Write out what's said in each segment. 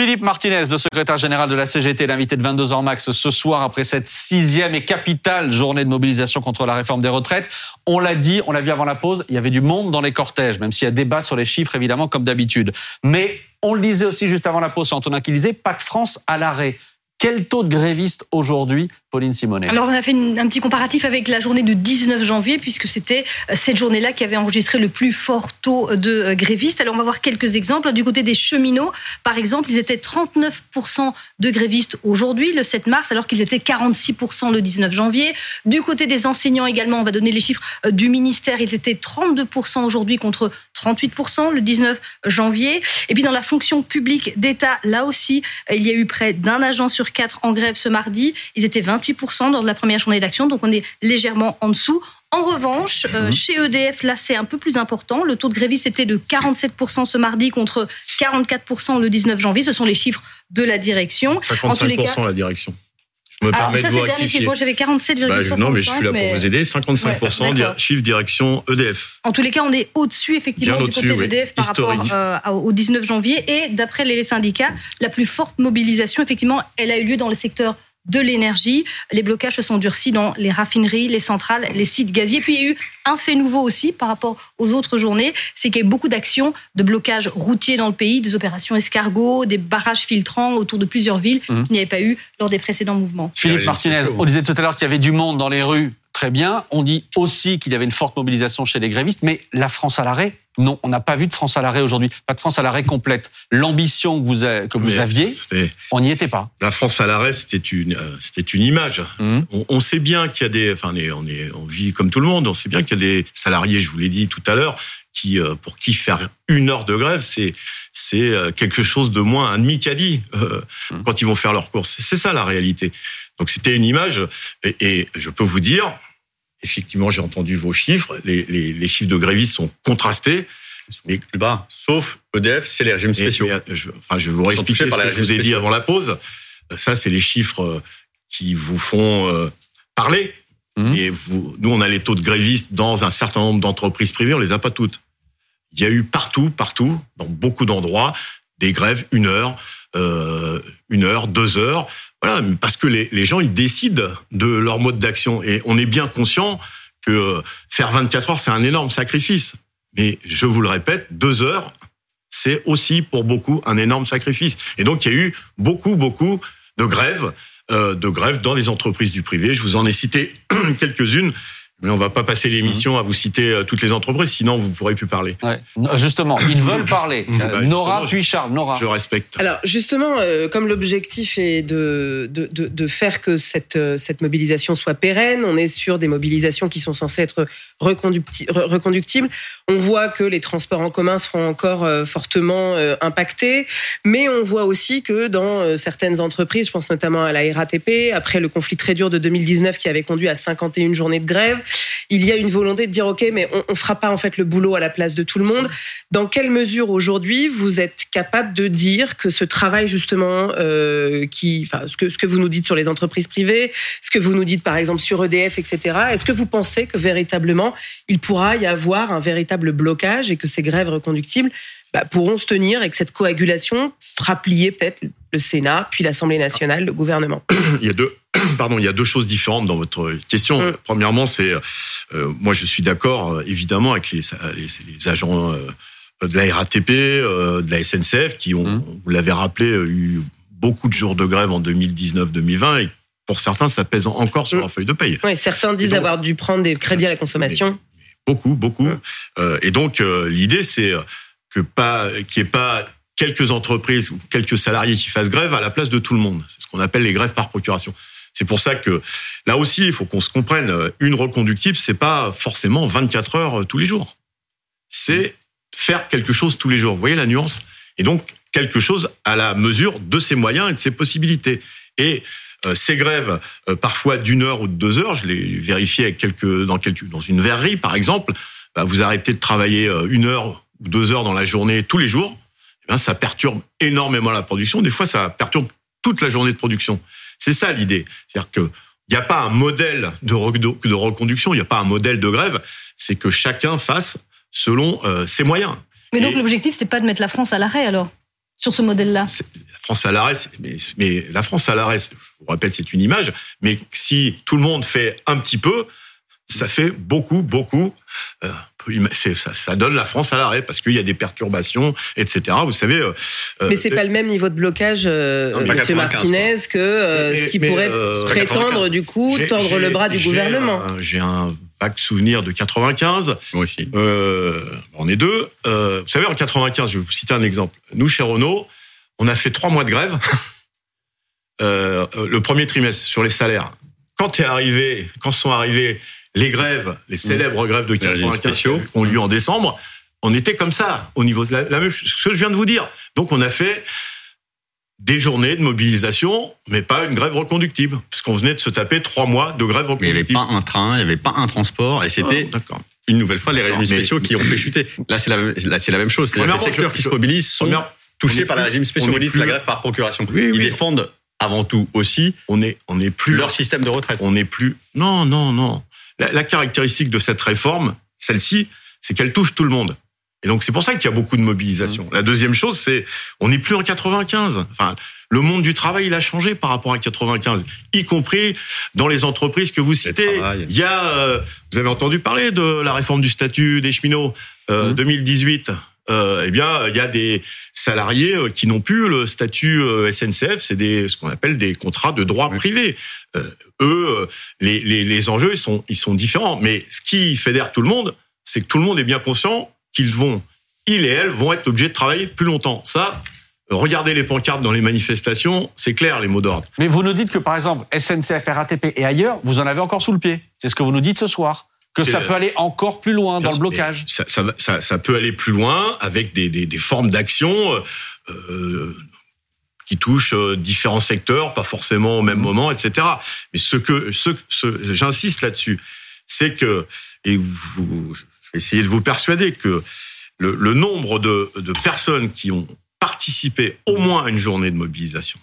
Philippe Martinez, le secrétaire général de la CGT, l'invité de 22h max ce soir après cette sixième et capitale journée de mobilisation contre la réforme des retraites. On l'a dit, on l'a vu avant la pause, il y avait du monde dans les cortèges, même s'il y a débat sur les chiffres évidemment comme d'habitude. Mais on le disait aussi juste avant la pause, Antonin qui disait, pas de France à l'arrêt. Quel taux de grévistes aujourd'hui, Pauline Simonet? Alors on a fait un petit comparatif avec la journée du 19 janvier, puisque c'était euh, cette journée-là qui avait enregistré le plus fort taux de euh, grévistes. Alors on va voir quelques exemples. Du côté des cheminots, par exemple, ils étaient 39% de grévistes aujourd'hui, le 7 mars, alors qu'ils étaient 46% le 19 janvier. Du côté des enseignants également, on va donner les chiffres euh, du ministère, ils étaient 32% aujourd'hui contre 38% le 19 janvier. Et puis dans la fonction publique d'État, là aussi, il y a eu près d'un agent sur 4 en grève ce mardi. Ils étaient 28% lors de la première journée d'action, donc on est légèrement en dessous. En revanche, euh, mhm. chez EDF, là, c'est un peu plus important. Le taux de grévistes était de 47% ce mardi contre 44% le 19 janvier. Ce sont les chiffres de la direction. 55% la direction. Je me permets de vous rectifier. Moi, j'avais 47,65. Bah, non, mais je suis là pour vous aider. 55% chiffre direction EDF. En tous les cas, on est au-dessus, effectivement, du côté d'EDF par rapport euh, au 19 janvier. Et d'après les syndicats, la plus forte mobilisation, effectivement, elle a eu lieu dans le secteur de l'énergie. Les blocages se sont durcis dans les raffineries, les centrales, les sites gaziers. Puis il y a eu un fait nouveau aussi par rapport aux autres journées, c'est qu'il y a eu beaucoup d'actions de blocage routier dans le pays, des opérations escargots, des barrages filtrants autour de plusieurs villes mmh. qu'il n'y avait pas eu lors des précédents mouvements. Philippe Martinez, on disait tout à l'heure qu'il y avait du monde dans les rues très bien. On dit aussi qu'il y avait une forte mobilisation chez les grévistes, mais la France à l'arrêt, non, on n'a pas vu de France à l'arrêt aujourd'hui. Pas de France à l'arrêt complète. L'ambition que vous, que vous aviez, on n'y était pas. La France à l'arrêt, c'était une, euh, c'était une image. Mmh. On, sait bien qu'il y a des, enfin, on, est, on vit comme tout le monde. On sait bien qu'il y a des salariés, je vous l'ai dit tout à l'heure, qui, euh, pour qui faire une heure de grève, c'est, c'est euh, quelque chose de moins un demi caddie mmh. quand ils vont faire leurs courses. C'est ça la réalité. Donc c'était une image, et, et je peux vous dire, effectivement, j'ai entendu vos chiffres. Les, les, les, chiffres de grévistes sont contrastés. Mais plus bas, sauf EDF, c'est les régimes spéciaux. je, enfin, je vais vous réexpliquer ce que je vous ai dit avant la pause. Ça, c'est les chiffres euh, qui vous font euh, parler. Mmh. Et vous, nous, on a les taux de grévistes dans un certain nombre d'entreprises privées, on les a pas toutes. Il y a eu partout, partout, dans beaucoup d'endroits, des grèves une heure, euh, une heure, deux heures. Voilà, parce que les, gens, ils décident de leur mode d'action. Et on est bien conscient que faire 24 heures, c'est un énorme sacrifice. Mais je vous le répète, deux heures, c'est aussi pour beaucoup un énorme sacrifice. Et donc, il y a eu beaucoup, beaucoup de grèves, de grèves dans les entreprises du privé. Je vous en ai cité quelques-unes. Mais on va pas passer l'émission à vous citer euh, toutes les entreprises, sinon vous pourrez plus parler. Ouais. Justement, ils veulent parler. Bah, Nora, puis Charles. Nora. Je respecte. Alors justement, euh, comme l'objectif est de, de, de, de, faire que cette, euh, cette mobilisation soit pérenne, on est sur des mobilisations qui sont censées être reconductibles. On voit que les transports en commun seront encore fortement impactés, mais on voit aussi que dans certaines entreprises, je pense notamment à la RATP, après le conflit très dur de 2019 qui avait conduit à 51 journées de grève, il y a une volonté de dire ok, mais on, on fera pas en fait le boulot à la place de tout le monde. Dans quelle mesure aujourd'hui vous êtes capable de dire que ce travail justement, euh, ce que vous nous dites sur les entreprises privées, ce que vous nous dites par exemple sur EDF, etc. Est-ce que vous pensez que véritablement il pourra y avoir un véritable blocage et que ces grèves reconductibles bah, pourront se tenir et que cette coagulation fera plier peut-être le Sénat, puis l'Assemblée nationale, le gouvernement. Il y a deux, pardon, il y a deux choses différentes dans votre question. Mm. Premièrement, c'est euh, moi je suis d'accord euh, évidemment avec les, les, les agents euh, de la RATP, euh, de la SNCF qui ont, mm. vous l'avez rappelé, eu beaucoup de jours de grève en 2019-2020 et pour certains ça pèse encore sur mm. leur feuille de paye. Oui, certains disent avoir dû prendre des crédits à la consommation. beaucoup, beaucoup. et donc l'idée c'est que pas qu'il n'y ait pas quelques entreprises ou quelques salariés qui fassent grève à la place de tout le monde. C'est ce qu'on appelle les grèves par procuration. C'est pour ça que là aussi, il faut qu'on se comprenne. Une reconductible, c'est pas forcément 24 heures euh, tous les jours. C'est faire quelque chose tous les jours. Vous voyez la nuance? Et donc quelque chose à la mesure de ses moyens et de ses possibilités. Et euh, ces grèves, euh, parfois d'une heure ou de deux heures, je l'ai vérifié avec quelques, dans, quelques, dans une verrerie par exemple, bah, vous arrêtez de travailler une heure ou deux heures dans la journée tous les jours, eh ça perturbe énormément la production. Des fois, ça perturbe toute la journée de production. C'est ça l'idée. C'est-à-dire que il n'y a pas un modèle de, reconduction, il n'y a pas un modèle de grève. C'est que chacun fasse selon euh, ses moyens. Mais donc l'objectif, c'est pas de mettre la France à l'arrêt alors sur ce modèle-là? La France à l'arrêt, mais, mais la France à l'arrêt, je vous répète, c'est une image. Mais si tout le monde fait un petit peu, ça fait beaucoup, beaucoup. euh, ça, ça donne la France à l'arrêt parce qu'il y a des perturbations, etc. Vous savez. euh, Mais c'est euh, pas le même niveau de blocage, euh, Non, mais pas Monsieur 95, Martinez, que euh, Mais- ce qui mais, pourrait euh, prétendre 95. du coup tordre le bras du gouvernement. J'ai un vague souvenir de 95. Moi aussi. Euh, on est deux. Euh, vous savez, en 95, je vais vous citer un exemple. Nous, chez Renault, on a fait trois mois de grève. Euh, le premier trimestre sur les salaires. Quand est arrivé, quand sont arrivées les grèves, les célèbres grèves de Les régimes 95 spéciaux. qui ont lieu en décembre, on était comme ça au niveau de la, la même chose que je viens de vous dire. Donc on a fait des journées de mobilisation, mais pas une grève reconductible, parce qu'on venait de se taper trois mois de grève Mais il n'y avait reconductible. pas un train, il n'y avait pas un transport, et c'était Ah, une nouvelle fois les régimes mais- spéciaux qui ont fait chuter. Là, c'est la, même- là, c'est la même chose. Les secteurs je- qui se mobilisent sont Première- touchés par les régimes spéciaux. plus- la grève par procuration. Oui, oui. Ils défendent avant tout aussi on est, on est plus leur système de retraite. on n'est plus. Non, non, non. La, la caractéristique de cette réforme, celle-ci, c'est qu'elle touche tout le monde. Et donc c'est pour ça qu'il y a beaucoup de mobilisation. Mmh. La deuxième chose, c'est on n'est plus en 95. Enfin, le monde du travail, il a changé par rapport à 95, y compris dans les entreprises que vous citez. Il y a, euh, vous avez entendu parler de la réforme du statut des cheminots euh, Mmh. 2018. Euh, eh bien, il y a des salariés euh, qui n'ont plus le statut euh, SNCF, c'est des ce qu'on appelle des contrats de droit Oui. privé. Euh, eux, les, les, les enjeux ils sont ils sont différents. Mais ce qui fédère tout le monde, c'est que tout le monde est bien conscient qu'ils vont, ils et elles vont être obligés de travailler plus longtemps. Ça, regardez les pancartes dans les manifestations, c'est clair les mots d'ordre. Mais vous nous dites que, par exemple, SNCF, RATP et ailleurs, vous en avez encore sous le pied. C'est ce que vous nous dites ce soir. Que ça Euh, peut aller encore plus loin dans le blocage. Ça, ça, va- ça, ça peut aller plus loin avec des, des, des formes d'action euh, euh, qui touchent différents secteurs, pas forcément au même Mmh. moment, etc. Mais ce que, ce, ce- j'insiste là-dessus, c'est que, et vous, je vais essayer de vous persuader que le, le nombre de, de personnes qui ont participé au moins à une journée de mobilisation,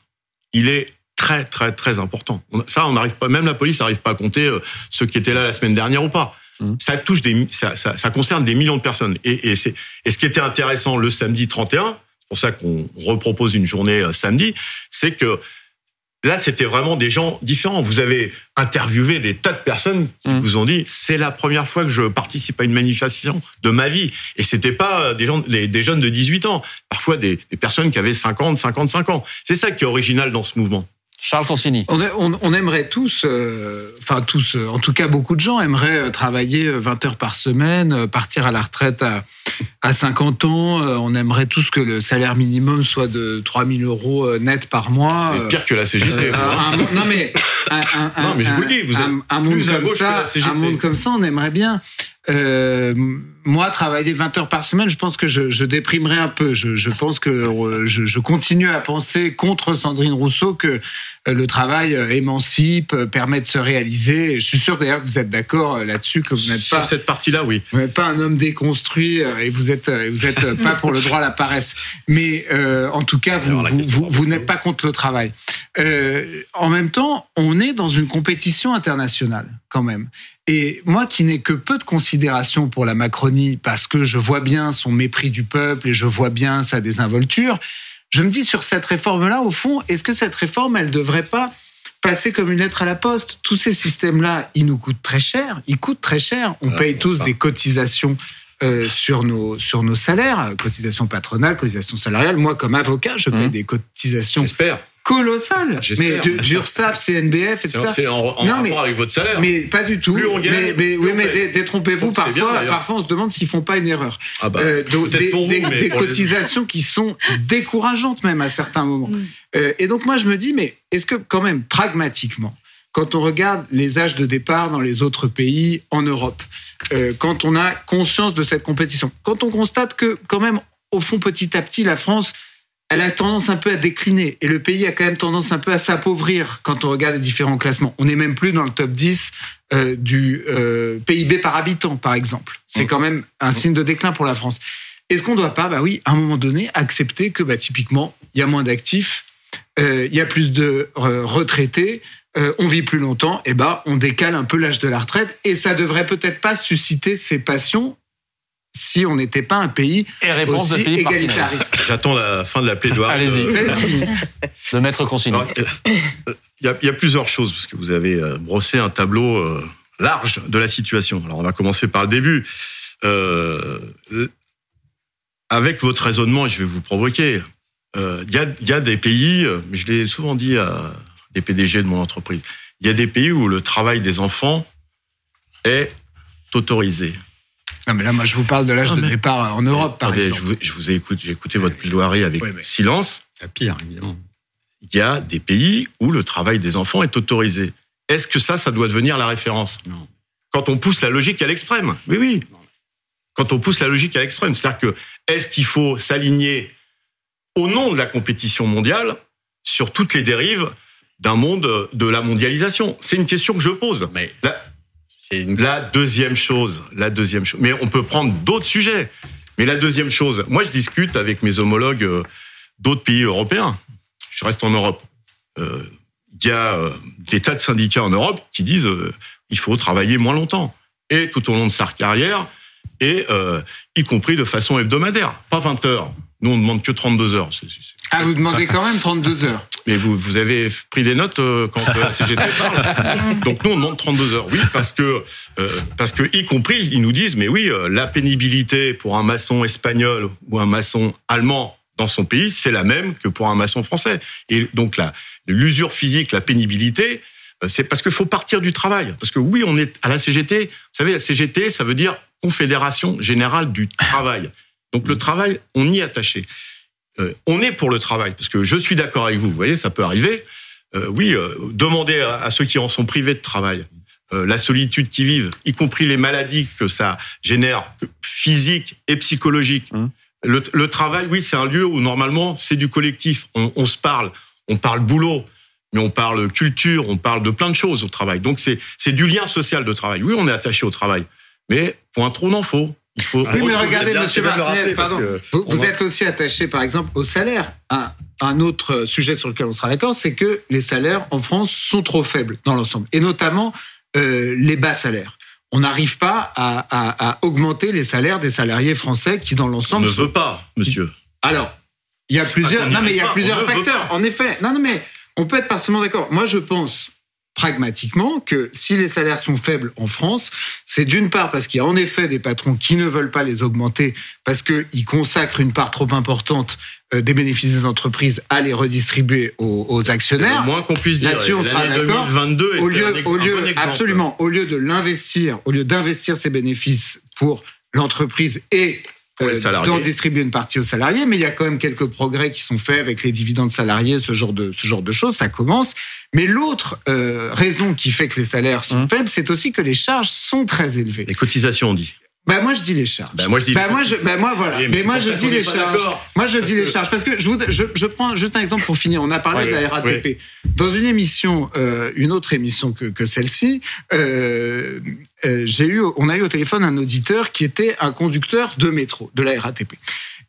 il est très très très important. Ça, on n'arrive pas, même la police n'arrive pas à compter euh, ceux qui étaient là la semaine dernière ou pas. Mhm. Ça touche des, ça, ça, ça concerne des millions de personnes. Et, et, c'est, et ce qui était intéressant le samedi 31, c'est pour ça qu'on repropose une journée euh, samedi, c'est que là, c'était vraiment des gens différents. Vous avez interviewé des tas de personnes qui Mhm. vous ont dit c'est la première fois que je participe à une manifestation de ma vie. Et c'était pas euh, des gens, des, des jeunes de 18 ans, parfois des, des personnes qui avaient 50, 55 ans. C'est ça qui est original dans ce mouvement. Charles Consigny. On, a- on- on aimerait tous, euh, enfin tous, euh, en tout cas beaucoup de gens aimeraient euh, travailler euh, 20 heures par semaine, partir à la retraite à, à 50 ans. Euh, On aimerait tous que le salaire minimum soit de 3000 euros net par mois. C'est pire que la CGT. euh, un- non mais un, un- Non, mais je vous le dis, vous êtes un, un monde plus à comme gauche que ça, la CGT. un monde comme ça, on aimerait bien. Euh, moi, travailler 20 heures par semaine, je pense que je, je déprimerais un peu. Je, je pense que euh, je, je continue à penser contre Sandrine Rousseau que euh, le travail euh, émancipe, permet de se réaliser. Je suis sûr d'ailleurs que vous êtes d'accord là-dessus, que vous n'êtes pas cette partie-là, oui. vous n'êtes pas un homme déconstruit et vous êtes vous êtes pas pour le droit à la paresse. Mais euh, en tout cas, vous, vous, vous n'êtes pas contre le travail. Euh, en même temps, on est dans une compétition internationale quand même. Et moi qui n'ai que peu de considération pour la Macronie parce que je vois bien son mépris du peuple et je vois bien sa désinvolture, je me dis sur cette réforme-là, au fond, est-ce que cette réforme, elle devrait pas passer comme une lettre à la poste? Tous ces systèmes-là, ils nous coûtent très cher. Ils coûtent très cher. On Ah, paye tous des cotisations euh, sur nos sur nos salaires, cotisations patronales, cotisations salariales. Moi, comme avocat, je paye Mhm. des cotisations J'espère. Colossales. Mais J'espère. du- d'URSSAF, CNBF, etc. C'est en, en Non, rapport mais- avec votre salaire. Mais pas du tout. Plus on gagne, mais, mais- plus oui, on mais détrompez-vous. Bien, Parfois, parfois, on se demande s'ils font pas une erreur. ah bah, Euh, donc, peut-être des, pour vous, des- des pour les- cotisations qui sont décourageantes même à certains moments. Mm. Euh, et donc moi je me dis, mais est-ce que quand même pragmatiquement, quand on regarde les âges de départ dans les autres pays en Europe, euh, quand on a conscience de cette compétition, quand on constate que quand même au fond petit à petit la France elle a tendance un peu à décliner et le pays a quand même tendance un peu à s'appauvrir quand on regarde les différents classements. On n'est même plus dans le top 10 euh, du euh, PIB par habitant, par exemple. C'est Mm. quand même un signe de déclin pour la France. Est-ce qu'on ne doit pas, bah oui, à un moment donné, accepter que bah, typiquement, il y a moins d'actifs, euh, il y a plus de retraités, on vit plus longtemps, et ben on décale un peu l'âge de la retraite et ça devrait peut-être pas susciter ces passions si on n'était pas un pays Et réponse de aussi Philippe Martinez. égalitariste. J'attends la fin de la plaidoirie. Allez-y. De maître consigné. alors, euh, Il y, a, il y a plusieurs choses, parce que vous avez euh, brossé un tableau euh, large de la situation. Alors, on va commencer par le début. Euh, avec votre raisonnement, et je vais vous provoquer, euh, il y, a, il y a des pays, euh, je l'ai souvent dit à des PDG de mon entreprise, il y a des pays où le travail des enfants est autorisé. Non, mais là, moi, je vous parle de l'âge de mais- départ en Europe, par Attendez, exemple. Je vous, je vous ai écouté, j'ai écouté votre plaidoirie avec mais- silence. C'est pire, évidemment. il y a des pays où le travail des enfants est autorisé. Est-ce que ça, ça doit devenir la référence? Non. Quand on pousse la logique à l'extrême. Oui, oui. Quand on pousse la logique à l'extrême. C'est-à-dire que, est-ce qu'il faut s'aligner au nom de la compétition mondiale sur toutes les dérives d'un monde de la mondialisation? C'est une question que je pose. Mais La, la deuxième chose, la deuxième chose. Mais on peut prendre d'autres sujets. Mais la deuxième chose, moi je discute avec mes homologues euh, d'autres pays européens. Je reste en Europe. Euh, Il y a euh, des tas de syndicats en Europe qui disent euh, il faut travailler moins longtemps et tout au long de sa carrière et euh, y compris de façon hebdomadaire, pas 20 heures. Nous on demande que 32 heures. Ah, vous demandez quand même 32 heures. mais vous, vous avez pris des notes euh, quand la CGT parle. Donc nous on demande 32 heures. Oui, parce que euh, parce que y compris ils nous disent mais oui euh, la pénibilité pour un maçon espagnol ou un maçon allemand dans son pays c'est la même que pour un maçon français. Et donc la l'usure physique, la pénibilité, euh, c'est parce qu'il faut partir du travail. Parce que oui on est à la CGT. Vous savez la CGT ça veut dire Confédération générale du travail. Donc le travail on y est attaché. Euh, on est pour le travail, parce que je suis d'accord avec vous, vous voyez, ça peut arriver. Euh, oui, euh, demandez à, à ceux qui en sont privés de travail, euh, la solitude qu'ils vivent, y compris les maladies que ça génère, que- physiques et psychologiques. Mmh. Le, le travail, oui, c'est un lieu où normalement c'est du collectif. On, on se parle, on parle boulot, mais on parle culture, on parle de plein de choses au travail. Donc c'est c'est du lien social de travail. Oui, on est attaché au travail, mais point trop n'en faut. Il faut. Oui, mais regardez, bien- monsieur Martinez, pardon. que Vous, on êtes aussi attaché, par exemple, au salaire. Un, un autre sujet sur lequel on sera d'accord, c'est que les salaires en France sont trop faibles dans l'ensemble, et notamment euh, les bas salaires. On n'arrive pas à, à- à augmenter les salaires des salariés français qui, dans on l'ensemble, ne sont- veut pas, monsieur. Alors, il y a plusieurs. Non, mais il y a pas, plusieurs on facteurs. En effet, non, non, mais on peut être partiellement d'accord. Moi, je pense pragmatiquement que si les salaires sont faibles en France, c'est d'une part parce qu'il y a en effet des patrons qui ne veulent pas les augmenter parce qu'ils consacrent une part trop importante euh, des bénéfices des entreprises à les redistribuer aux, aux C'est le moins qu'on puisse dire. Là-dessus, on sera d'accord. 2022 était Au lieu, un au lieu, bon absolument, au lieu de l'investir, au lieu d'investir ces bénéfices pour l'entreprise et Pour les euh, d'en distribuer une partie aux salariés, mais il y a quand même quelques progrès qui sont faits avec les dividendes salariés, ce genre de ce genre de choses, ça commence. Mais l'autre euh, raison qui fait que les salaires sont Mmh. faibles, c'est aussi que les charges sont très élevées. Les cotisations, on dit. Bah moi je dis les charges. Bah, moi, je dis Bah les moi je, bah moi voilà. Oui, mais moi je dis les charges. Moi je dis les charges parce que je, vous, je, je prends juste un exemple pour finir. On a parlé de la RATP. Dans une émission, euh, une autre émission que, que celle-ci, euh, euh, j'ai eu, on a eu au téléphone un auditeur qui était un conducteur de métro de la RATP.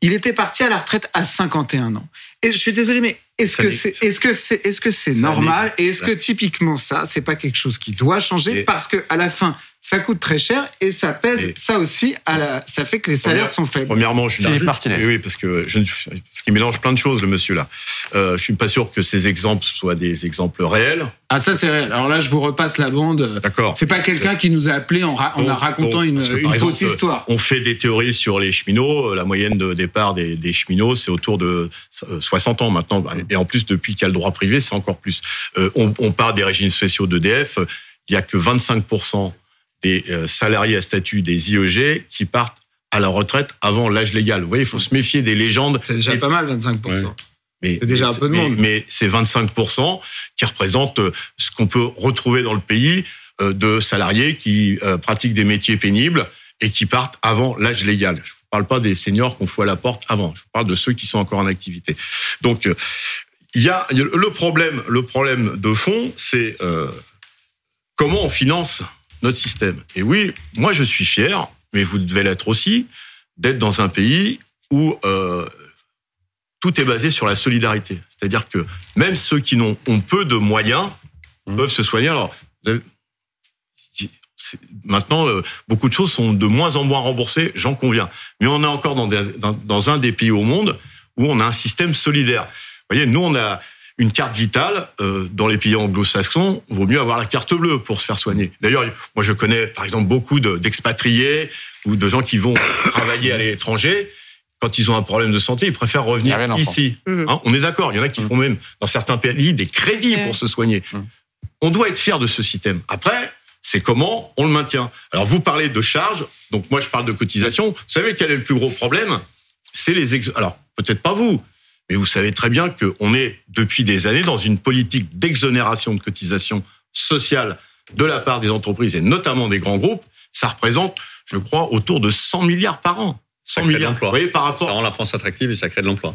Il était parti à la retraite à 51 ans. Et je suis désolé, mais est-ce que c'est, est-ce que c'est, est-ce que c'est normal? Et est-ce que typiquement ça, c'est pas quelque chose qui doit changer? Parce que à la fin, ça coûte très cher et ça pèse, Et- ça aussi, à la, ça fait que les salaires Première- sont faibles. Premièrement, je suis Philippe Martinez. Oui, oui, parce que je ne, parce qu'il mélange plein de choses, le monsieur là. Euh, je suis pas sûr que ces exemples soient des exemples réels. Ah ça c'est réel. Alors là, je vous repasse la bande. D'accord. C'est pas quelqu'un qui nous a appelé en, ra- Donc- racontant donc, une, fausse histoire. On fait des théories sur les cheminots. La moyenne de départ des, des cheminots, c'est autour de euh, 60 ans maintenant. Et en plus, depuis qu'il y a le droit privé, c'est encore plus. Euh, on, on parle des régimes spéciaux d'EDF. Il y a que 25% des euh, salariés à statut des IEG qui partent à la retraite avant l'âge légal. Vous voyez, il faut se méfier des légendes. C'est déjà Et- pas mal, 25%. Ouais. Mais C'est déjà un peu de monde. Mais c'est 25% qui représentent euh, ce qu'on peut retrouver dans le pays euh, de salariés qui pratiquent des métiers pénibles et qui partent avant l'âge légal. Je ne parle pas des seniors qu'on fout à la porte avant. Je parle de ceux qui sont encore en activité. Donc, il y a il y a le problème. Le problème de fond, c'est euh, comment on finance notre système. Et oui, moi je suis fier, mais vous devez l'être aussi, d'être dans un pays où euh, tout est basé sur la solidarité. C'est-à-dire que même ceux qui n'ont ont peu de moyens Mmh. peuvent se soigner. Alors, maintenant, euh, beaucoup de choses sont de moins en moins remboursées, j'en conviens. Mais on est encore dans, des- dans, dans un des pays au monde où on a un système solidaire. Vous voyez, nous, on a une carte vitale. euh, dans les pays anglo-saxons, il vaut mieux avoir la carte bleue pour se faire soigner. D'ailleurs, moi, je connais, par exemple, beaucoup de- d'expatriés ou de gens qui vont travailler à l'étranger. Quand ils ont un problème de santé, ils préfèrent revenir ici. Mhm. Hein, on est d'accord. Il y en a qui font même, dans certains pays, des crédits pour se soigner. Mhm. On doit être fier de ce système. Après, c'est comment on le maintient. Alors, vous parlez de charges. Donc, moi, je parle de cotisation. Vous savez quel est le plus gros problème? C'est les ex... Alors, peut-être pas vous, mais vous savez très bien qu'on est, depuis des années, dans une politique d'exonération de cotisation sociale de la part des entreprises et notamment des grands groupes. Ça représente, je crois, autour de 100 milliards par an. 100 crée de milliards. Vous voyez, par Ça rapport... rend la France attractive et ça crée de l'emploi.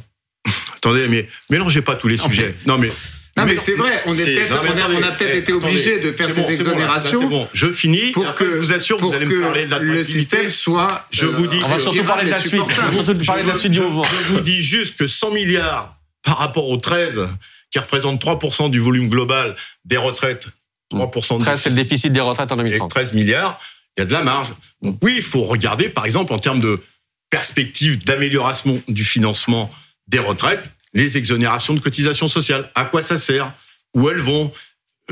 Attendez, mais mélangez pas tous les Non, sujets. Non, mais... Non, mais c'est vrai, on, est peut-être- non, mais on a, peut-être eh, été obligé de faire ces bon, c'est bon, là, exonérations bon, je finis. pour que, je vous assure, pour vous allez que me parler de le l'attractivité. système soit. Je vous dis On va que- surtout parler de la suite. On va surtout parler de la suite du mouvement. Je vous dis juste que 100 milliards par rapport aux 13, qui représentent 3% du volume global des retraites, 3% de 13, c'est le déficit des retraites en et 2030. 13 milliards, il y a de la marge. Donc oui, il faut regarder, par exemple, en termes de perspective d'amélioration du financement des retraites, les exonérations de cotisations sociales. À quoi ça sert Où elles vont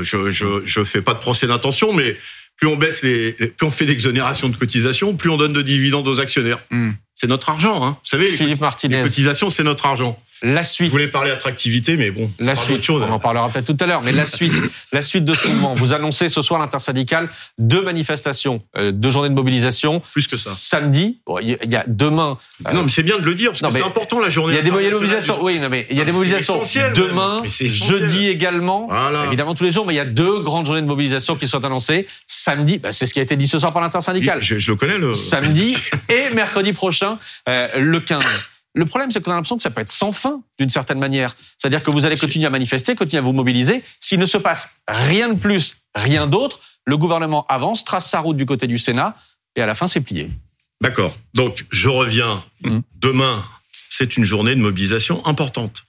Je je je fais pas de procès d'intention, mais plus on baisse les, les- plus on fait d'exonérations de cotisations, plus on donne de dividendes aux actionnaires. Hmm. C'est notre argent, hein. Vous savez, les, Philippe les Martinez, cotisations, c'est notre argent. La Je suite. voulais parler attractivité, mais bon, La suite, chose. on en parlera peut-être tout à l'heure, mais la suite, la suite de ce mouvement. Vous annoncez ce soir l'intersyndicale deux manifestations, euh, deux journées de mobilisation. Plus que ça. Samedi, bon, il y a demain. euh, Non, mais c'est bien de le dire, parce Non, que c'est important la journée. il y a des mobilisations. du- Oui, non, mais il y a Ah, des mobilisations essentiel, demain, jeudi également. Voilà. Évidemment tous les jours, mais il y a deux grandes journées de mobilisation qui sont annoncées. Samedi, bah, c'est ce qui a été dit ce soir par l'intersyndicale. Je, je le connais, le. Samedi et mercredi prochain, euh, le 15. Le problème, c'est qu'on a l'impression que ça peut être sans fin, d'une certaine manière. C'est-à-dire que vous allez continuer à manifester, continuer à vous mobiliser. S'il ne se passe rien de plus, rien d'autre, le gouvernement avance, trace sa route du côté du Sénat, et à la fin, c'est plié. D'accord. Donc, je reviens. Mhm. Demain, c'est une journée de mobilisation importante.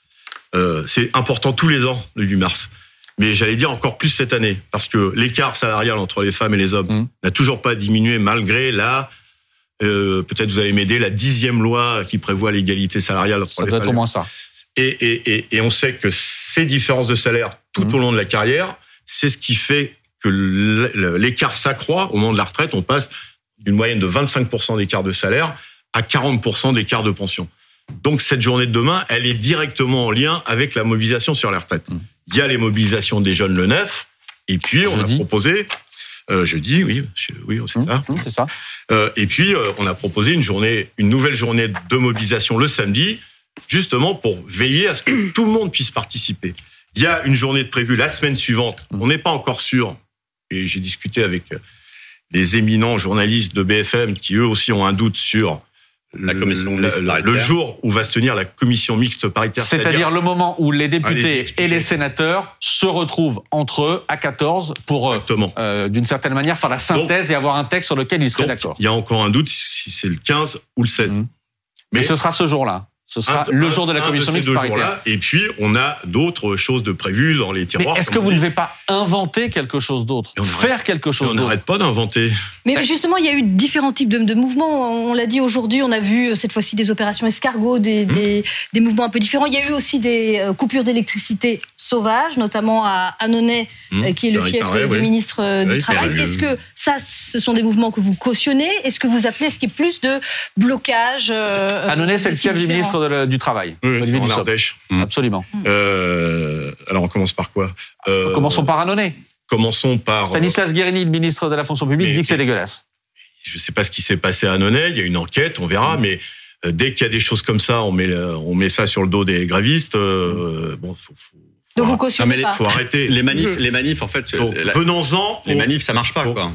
Euh, c'est important tous les ans, le 8 mars. Mais j'allais dire encore plus cette année, parce que l'écart salarial entre les femmes et les hommes Mhm. n'a toujours pas diminué malgré la, euh, peut-être vous allez m'aider, la dixième loi qui prévoit l'égalité salariale Ça doit être au moins ça. Et, et, et, et on sait que ces différences de salaire tout Mhm. au long de la carrière, c'est ce qui fait que l'écart s'accroît au moment de la retraite. On passe d'une moyenne de 25% d'écart de salaire à 40% d'écart de pension. Donc cette journée de demain, elle est directement en lien avec la mobilisation sur la retraite. Mhm. Il y a les mobilisations des jeunes le 9, et puis on Jeudi. a proposé, euh, jeudi, oui, je- oui, c'est ça. hum, c'est ça. Euh, et puis, euh, on a proposé une journée, une nouvelle journée de mobilisation le samedi, justement pour veiller à ce que tout le monde puisse participer. Il y a une journée de prévue la semaine suivante. On n'est pas encore sûr. Et j'ai discuté avec euh, les éminents journalistes de BFM qui eux aussi ont un doute sur La commission le, jour où va se tenir la commission mixte paritaire. C'est-à-dire le moment où les députés et les sénateurs se retrouvent entre eux à 14 pour, euh, euh, d'une certaine manière, faire la synthèse et avoir un texte sur lequel ils seraient d'accord. il y a encore un doute si c'est le 15 ou le 16. Mhm. Mais, Mais- ce sera ce jour-là. Ce sera Un- le jour de la commission mixte paritaire. Et puis, on a d'autres choses de prévues dans les Mais tiroirs. est-ce que vous ne devez pas inventer quelque chose d'autre Faire quelque chose on n'arrête pas d'inventer. Mais justement, il y a eu différents types de, de mouvements. On l'a dit aujourd'hui, on a vu euh, cette fois-ci des opérations escargots, des, Mmh. des, des mouvements un peu différents. Il y a eu aussi des euh, coupures d'électricité sauvages, notamment à Annonay, Mmh. euh, qui est le Il fief paraît, du oui. ministre Oui, du Travail. Est-ce que ça, ce sont des mouvements que vous cautionnez? Est-ce que vous appelez, est-ce qu'il y a plus de blocage euh, Annonay, c'est le fief du ministre de la- du Travail. Oui, c'est en. Ardèche. Absolument. Euh, alors, on commence par quoi? Euh, Commençons par Annonay. Commençons par. Stanislas Guérini, le ministre de la fonction publique, Mais- dit que c'est dégueulasse. Je sais pas ce qui s'est passé à Annonay. Il y a une enquête, on verra. Mais euh, dès qu'il y a des choses comme ça, on met, on met ça sur le dos des grévistes. euh, bon, faut, faut, Donc vous faut, cautionnez mais les- pas faut arrêter. Les manifs, les manifs, en fait, venons-en. les manifs, ça marche pas, quoi.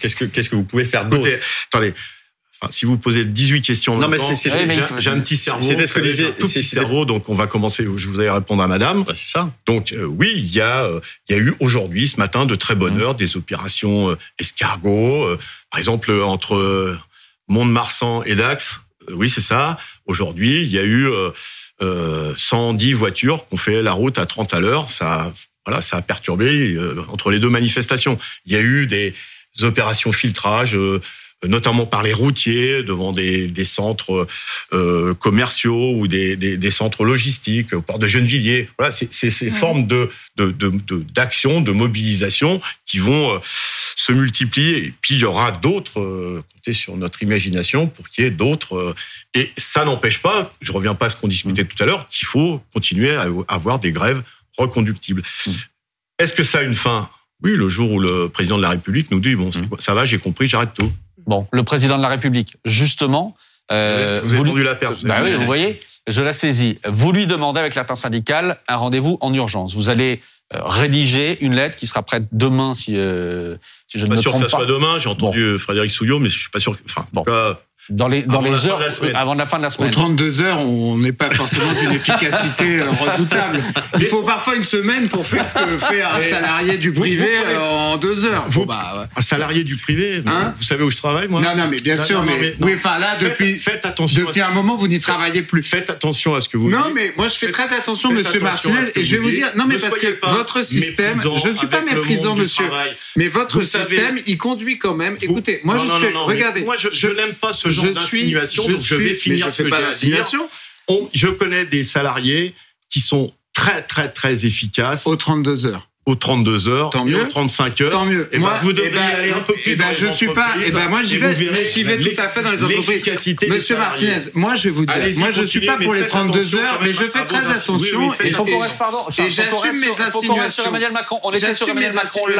qu'est-ce que, qu'est-ce que vous pouvez faire d'autre? attendez. Enfin, si vous posez 18 questions Non, mais c'est- c'est- j'ai- un petit cerveau. c'était ce que disait- tout c'est- petit cerveau, donc on va commencer. Je voudrais répondre à Madame. Bah, c'est ça. Donc euh, oui, il y a euh, il y a eu aujourd'hui ce matin de très Mmh. bonne heure des opérations euh, escargot euh, par exemple euh, entre euh, Mont-de-Marsan et Dax. Oui, c'est ça. Aujourd'hui, il y a eu euh, euh, 110 voitures qui ont fait la route à 30 à l'heure, ça voilà, ça a perturbé euh, entre les deux manifestations. Il y a eu des opérations filtrage. Notamment par les routiers devant des, des centres euh, commerciaux ou des, des, des centres logistiques au port de Gennevilliers. Voilà, c'est ces formes de de de- de- d'action, de, mobilisation qui vont euh, se multiplier. Et puis il y aura d'autres. Euh, comptez sur notre imagination pour qu'il y ait d'autres. et ça n'empêche pas. Je reviens pas à ce qu'on discutait tout à l'heure. Qu'il faut continuer à avoir des grèves reconductibles. Est-ce que ça a une fin? Oui, le jour où le président de la République nous dit bon, quoi? Ça va, j'ai compris, j'arrête tout. Bon, le président de la République, justement, euh, je vous vous lui- la perche. Bah oui, vous voyez, je la saisis. Vous lui demandez avec l'intersyndicale un rendez-vous en urgence. Vous allez euh, rédiger une lettre qui sera prête demain, si, euh, si je ne pas me sûr que trompe ça pas. soit demain. J'ai entendu Frédéric Souillot, mais je suis pas sûr. que- Enfin, Bon. Dans les, dans Avant la les fin heures de la semaine. avant la fin de la Aux semaine. 32 heures, on n'est pas forcément d'une efficacité euh, redoutable. Il faut parfois une semaine pour faire ce que fait un salarié du privé vous euh, en deux heures. Vous- Bon, bah, ouais. un salarié du privé. Hein vous savez où je travaille, moi Non, non, mais bien Non, sûr, non, mais, mais oui, enfin là, Faites- depuis, faites attention. depuis à un moment, vous n'y travaillez plus. ce- Faites attention à ce que vous Non, dites. mais moi je fais Faites- très attention, Monsieur Martinez, et je vais vous dire, non, mais Ne parce que votre système, je suis pas méprisant, monsieur, mais votre système, il conduit quand même. Écoutez, moi je suis, regardez, moi je, je n'aime pas ce genre je suis, d'insinuation, je donc je vais finir ce que j'ai à dire. On- Je connais des salariés qui sont très très très efficaces aux 32 heures. aux 32 heures Tant et mieux. aux 35 heures. Tant mieux. Et moi, ben, vous devriez eh ben, aller un peu plus eh ben, dans les je suis pas. entreprises Eh ben, moi, j'y et vais. Mais j'y vais tout à fait dans les entreprises. Monsieur. Martinez, moi, je vais vous dire. Moi, je suis pas pour les faites 32 attention heures, mais je fais très attention. oui, oui, faites et Il faut je- qu'on reste, pardon, et faut qu'on j'assume mes insinuations. Emmanuel Macron. On était sur J'assume Emmanuel mes Macron là.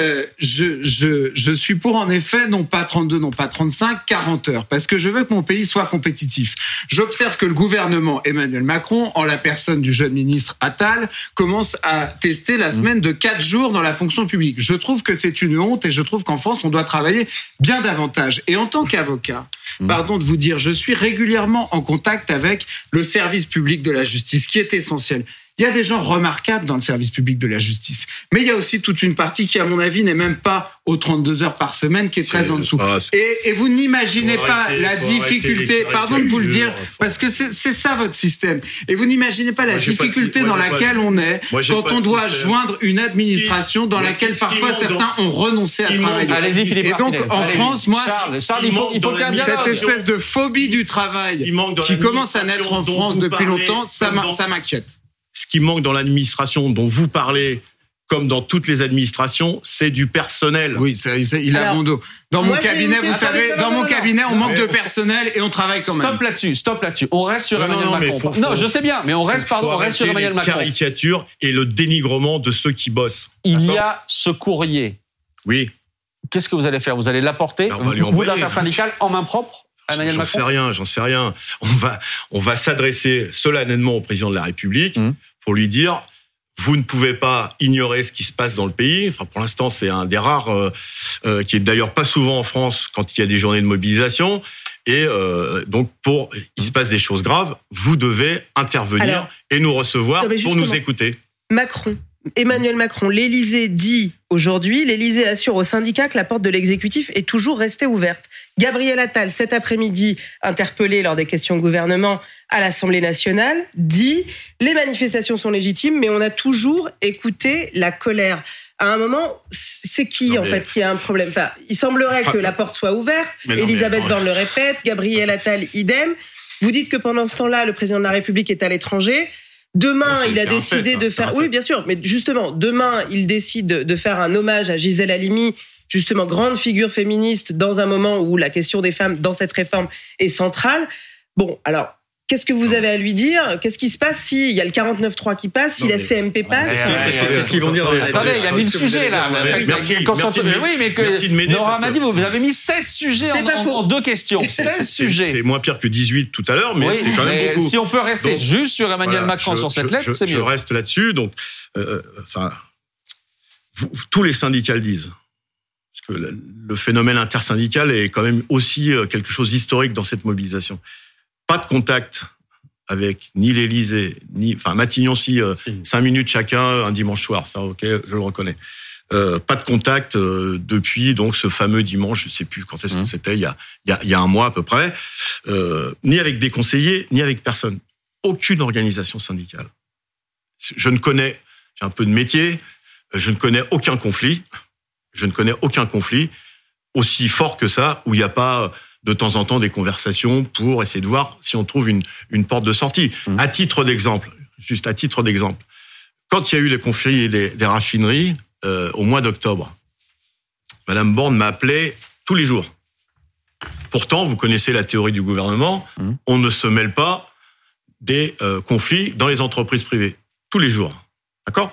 Euh, je, je, je suis pour en effet non pas 32, non pas 35, 40 heures, parce que je veux que mon pays soit compétitif. J'observe que le gouvernement Emmanuel Macron, en la personne du jeune ministre Attal, commence à tester la semaine de 4 jours dans la fonction publique. Je trouve que c'est une honte et je trouve qu'en France, on doit travailler bien davantage. Et en tant qu'avocat, pardon de vous dire, je suis régulièrement en contact avec le service public de la justice, qui est essentiel. Il y a des gens remarquables dans le service public de la justice. Mais il y a aussi toute une partie qui, à mon avis, n'est même pas aux 32 heures par semaine, qui est très en dessous. Et, et vous n'imaginez pas arrêter, la arrêter difficulté, pardon de vous le dire, faut- parce que c'est ça votre système. Et vous n'imaginez pas la Moi, pas difficulté moi, dans pas laquelle on est moi, quand on doit système. joindre une administration dans laquelle parfois certains dans- ont renoncé à travailler. dans- Allez-y, Philippe Et donc, en. France, moi, Charles, il faut, il cette espèce de phobie du travail qui commence à naître en France depuis longtemps, ça m'inquiète. Ce qui manque dans l'administration dont vous parlez, comme dans toutes les administrations, c'est du personnel. Oui, ça, ça- il a bon dos. Dans mon cabinet, vous savez, Attendez, dans non, mon non, cabinet, on manque de on- personnel et on travaille quand même. Stop là-dessus, stop là-dessus. On reste sur Non, Emmanuel non, non, mais Macron. faut- non, faut- je sais bien, mais on reste, Faut pardon, on reste sur Emmanuel les Macron. caricatures et le dénigrement de ceux qui bossent. Il y a ce courrier. Oui, Qu'est-ce que vous allez faire? Vous allez l'apporter, lui vous, envoyer. l'intersyndicale, en main propre j'en sais rien, j'en sais rien. On va, on va s'adresser solennellement au président de la République Mhm. pour lui dire. Vous ne pouvez pas ignorer ce qui se passe dans le pays. Enfin, pour l'instant, c'est un des rares euh, euh, qui est d'ailleurs pas souvent en France quand il y a des journées de mobilisation. Et euh, donc, pour il se passe des choses graves, vous devez intervenir Alors, et nous recevoir pour nous écouter. Macron. Emmanuel Macron, l'Élysée dit aujourd'hui, l'Élysée assure aux syndicats que la porte de l'exécutif est toujours restée ouverte. Gabriel Attal, cet après-midi, interpellé lors des questions au gouvernement à l'Assemblée nationale, dit les manifestations sont légitimes, mais on a toujours écouté la colère. À un moment, c'est qui Non, en fait qui a un problème? Enfin, Il semblerait que la porte soit ouverte. non, Elisabeth attends. Borne le répète, Gabriel Attal idem. Vous dites que pendant ce temps-là, le président de la République est à l'étranger. Demain, il a décidé fait, de hein, faire. Oui, bien sûr, mais justement, demain, il décide de faire un hommage à Gisèle Halimi, justement grande figure féministe dans un moment où la question des femmes dans cette réforme est centrale. Bon, alors. Qu'est-ce que vous avez à lui dire? Qu'est-ce qui se passe s'il y a le 49.3 qui passe, si Non, la CMP passe? Qu'est-ce Enfin, Qu'est-ce qu'ils- vont dire Attendez, il y a mille sujets là. Merci, oui, mais que merci de m'aider, Nora m'a dit, vous avez mis 16 sujets C'est en, deux questions. 16 C'est- sujets. C'est moins pire que 18 tout à l'heure, mais Oui, c'est quand même beaucoup. Si on peut rester Donc, juste sur Emmanuel Voilà, Macron je- sur cette je- lettre, je- c'est Je mieux. reste là-dessus. Donc, euh, enfin, vous- tous les syndicats le disent. Parce que le, phénomène intersyndical est quand même aussi euh, quelque chose d'historique dans cette mobilisation. Pas de contact avec ni l'Élysée, ni, enfin, Matignon, si, euh, cinq minutes chacun un dimanche soir, ça, ok, je le reconnais. Euh, pas de contact euh, depuis donc ce fameux dimanche, je sais plus quand est-ce que Mhm. c'était, il y a, il y, a, il y a un mois à peu près, ni avec des conseillers, ni avec personne. Aucune organisation syndicale. Je ne connais, j'ai un peu de métier, je ne connais aucun conflit. Je ne connais aucun conflit aussi fort que ça où il n'y a pas de temps en temps des conversations pour essayer de voir si on trouve une, une porte de sortie. Mmh. À titre d'exemple, juste à titre d'exemple, quand il y a eu les conflits des, des raffineries euh, au mois d'octobre, Madame Borne m'appelait tous les jours. Pourtant, vous connaissez la théorie du gouvernement, Mmh. on ne se mêle pas des euh, conflits dans les entreprises privées tous les jours. D'accord?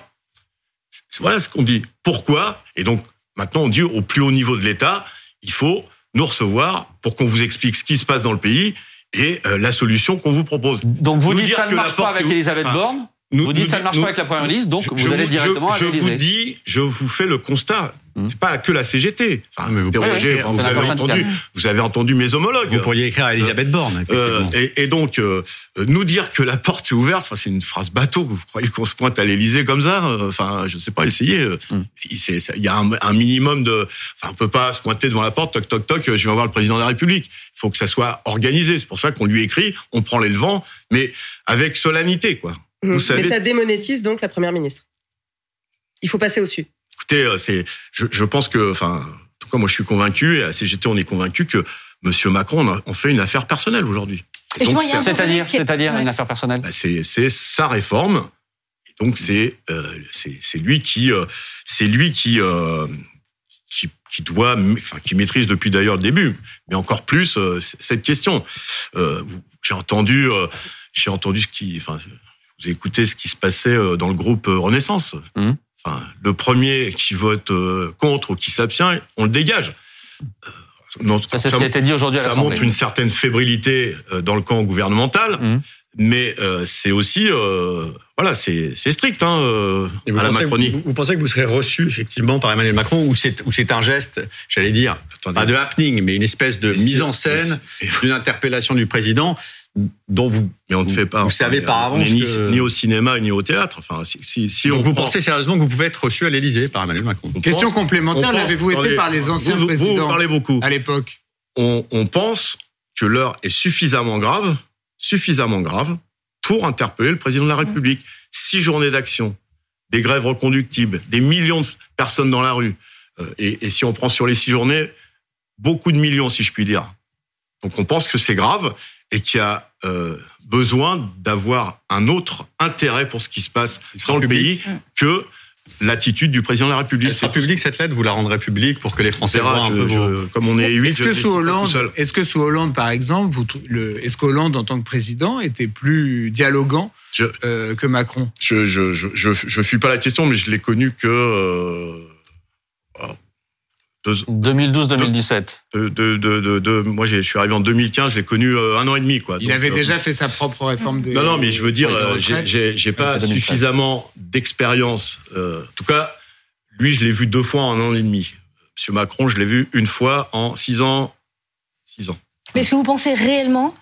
Voilà ce qu'on dit. Pourquoi? Et donc maintenant, on dit au plus haut niveau de l'État, il faut nous recevoir pour qu'on vous explique ce qui se passe dans le pays et euh, la solution qu'on vous propose. Donc vous dites dire ça ne marche pas avec Elisabeth Borne. Nous- Vous dites nous ça ne marche nous- pas avec la première ministre, donc je vous allez je- directement à je, vous l'Élysée. dis, je vous fais le constat. Hum. C'est pas que la CGT. Enfin, Mais vous- interrogez, Oui, oui, enfin, vous, avez entendu, vous avez entendu mes homologues. Vous pourriez écrire à Elisabeth Borne. Euh, et, et donc, euh, euh, nous dire que la porte est ouverte, enfin, c'est une phrase bateau. Vous croyez qu'on se pointe à l'Élysée comme ça euh, Enfin, je sais pas, essayez. euh, Mm. Il y a un, un minimum de. Enfin, on peut pas se pointer devant la porte, toc toc toc. euh, Je vais voir le président de la République. Il faut que ça soit organisé. C'est pour ça qu'on lui écrit, on prend les devants, mais avec solennité, quoi. Vous savez- Mais ça démonétise donc la première ministre. Il faut passer au-dessus. Écoutez, euh, c'est, je, je pense que, enfin, en tout cas, moi, je suis convaincu, et à CGT, on est convaincu que Monsieur Macron en fait une affaire personnelle aujourd'hui. C'est-à-dire, c'est-à-dire Ouais. une affaire personnelle. bah, c'est c'est sa réforme. Et donc c'est euh, c'est c'est lui qui euh, c'est lui qui euh, qui, qui doit enfin qui maîtrise depuis d'ailleurs le début, mais encore plus euh, cette question. Euh, j'ai entendu euh, j'ai entendu ce qui enfin vous écoutez ce qui se passait euh, dans le groupe euh, Renaissance. Mhm. Enfin le premier qui vote euh, contre ou qui s'abstient, on le dégage. Non, Ça, c'est ce qui a été dit aujourd'hui à ça montre une certaine fébrilité dans le camp gouvernemental, Mhm. mais euh, c'est aussi, euh, voilà, c'est c'est strict hein, euh, à la pensez, Macronie. vous, vous pensez que vous serez reçu effectivement par Emmanuel Macron ou c'est ou c'est un geste, j'allais dire, Attendez. pas de happening, mais une espèce de Mais mise en scène d'une interpellation du président dont vous Mais on ne fait pas. vous savez par avance ni, que- ni au cinéma ni au théâtre. Enfin, si, si, si donc on vous prend- pensez sérieusement que vous pouvez être reçu à l'Élysée par Emmanuel Macron? On Question pense- complémentaire, l'avez-vous été par les anciens vous, vous- présidents Vous parlez beaucoup. à l'époque? On, on pense que l'heure est suffisamment grave, suffisamment grave pour interpeller le président de la République. Six journées d'action, des grèves reconductibles, des millions de personnes dans la rue. Euh, Et, et si on prend sur les six journées, beaucoup de millions, si je puis dire. Donc on pense que c'est grave et qu'il y a euh, besoin d'avoir un autre intérêt pour ce qui se passe dans le pays que l'attitude du président de la République. Elle sera publique cette lettre, vous la rendrez publique pour que les Français voient un je- peu je- vos... comme on est huit, Est-ce que sous Hollande, est-ce que sous Hollande, par exemple, vous, trou- le, est-ce qu'Hollande, en tant que président, était plus dialogant Je- euh, que Macron? Je je je je, je fuis pas la question, mais je l'ai connu que euh, 2012-2017. de, de, de, de- de- moi j'ai- je suis arrivé en 2015, je l'ai connu euh, un an et demi quoi. Il Donc, avait euh, déjà fait sa propre réforme des. Non non, mais je veux dire, euh, j'ai- j'ai j'ai pas Depuis 2013. suffisamment d'expérience. Euh, en tout cas, lui je l'ai vu deux fois en un an et demi. Monsieur Macron, je l'ai vu une fois en six ans. Six ans. Mais est-ce que vous pensez réellement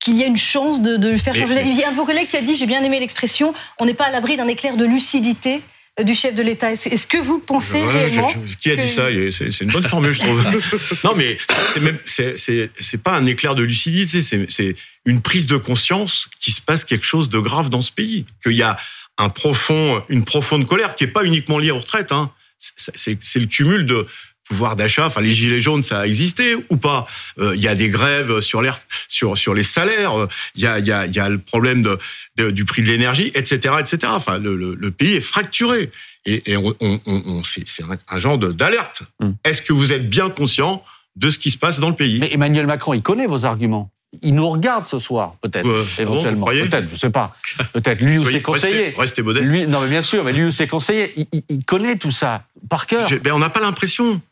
qu'il y a une chance de, de le faire Mais- changer d'avis Il y a un de vos collègues qui a dit, j'ai bien aimé l'expression, on n'est pas à l'abri d'un éclair de lucidité du chef de l'État. Est-ce que vous pensez Ouais, réellement je- je- qui a dit ça C'est une bonne formule, je trouve. non, mais c'est même c'est c'est c'est pas un éclair de lucidité, c'est c'est une prise de conscience qu'il se passe quelque chose de grave dans ce pays, qu'il y a un profond, une profonde colère qui est pas uniquement liée aux retraites. Hein. C'est le cumul de pouvoir d'achat. Enfin, les gilets jaunes, ça a existé ou pas? Euh, Il y a des grèves sur l'air, sur sur les salaires. Il y a il y a il y a le problème de, de- du prix de l'énergie, etc., etc. Enfin, le, le, le pays est fracturé et, et on, on, on, on- c'est c'est un, genre de- d'alerte. Mm. Est-ce que vous êtes bien conscient de ce qui se passe dans le pays? Mais Emmanuel Macron, il connaît vos arguments. Il nous regarde ce soir, peut-être, Euh, bon, éventuellement. peut-être, je sais pas. Peut-être lui ou Soyez- ses conseillers. Restez, restez modeste. Lui, non, mais bien sûr, mais lui ou ses conseillers, il, il- il connaît tout ça par cœur. J'ai- ben, on n'a pas l'impression.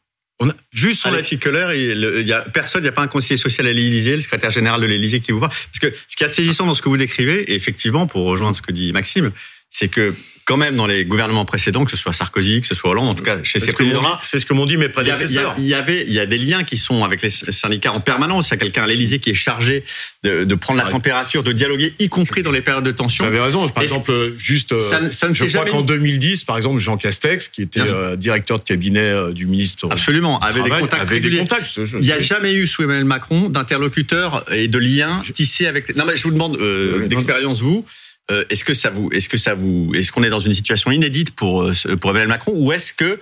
On a vu son Alexis Keller, il il y a personne, il n'y a pas un conseiller social à l'Élysée, le secrétaire général de l'Élysée qui vous parle. Parce que ce qui est saisissant dans ce que vous décrivez, et effectivement, pour rejoindre ce que dit Maxime, c'est que quand même dans les gouvernements précédents, que ce soit Sarkozy, que ce soit Hollande, en tout cas chez ces présidents-là, c'est ce que m'ont dit mes il y, avait, il, y prédécesseurs. il y avait, il y a des liens qui sont avec les syndicats en permanence. Il y a quelqu'un à l'Élysée qui est chargé de, de prendre la Ouais. température, de dialoguer, y compris dans les périodes de Vous tension. avez raison. Par Et exemple, juste, Ça ne- ça ne je crois qu'en dit. 2010, par exemple, Jean Castex, qui était euh, directeur de cabinet euh, du ministre Absolument, du avec des Travail, contacts avait des réguliers. contacts. Je- Il n'y a jamais eu sous Emmanuel Macron d'interlocuteur et de lien tissé avec. Non, mais je vous demande euh, d'expérience vous. Euh, est-ce que ça vous, est-ce que ça vous, est-ce qu'on est dans une situation inédite pour euh, pour Emmanuel Macron ou est-ce que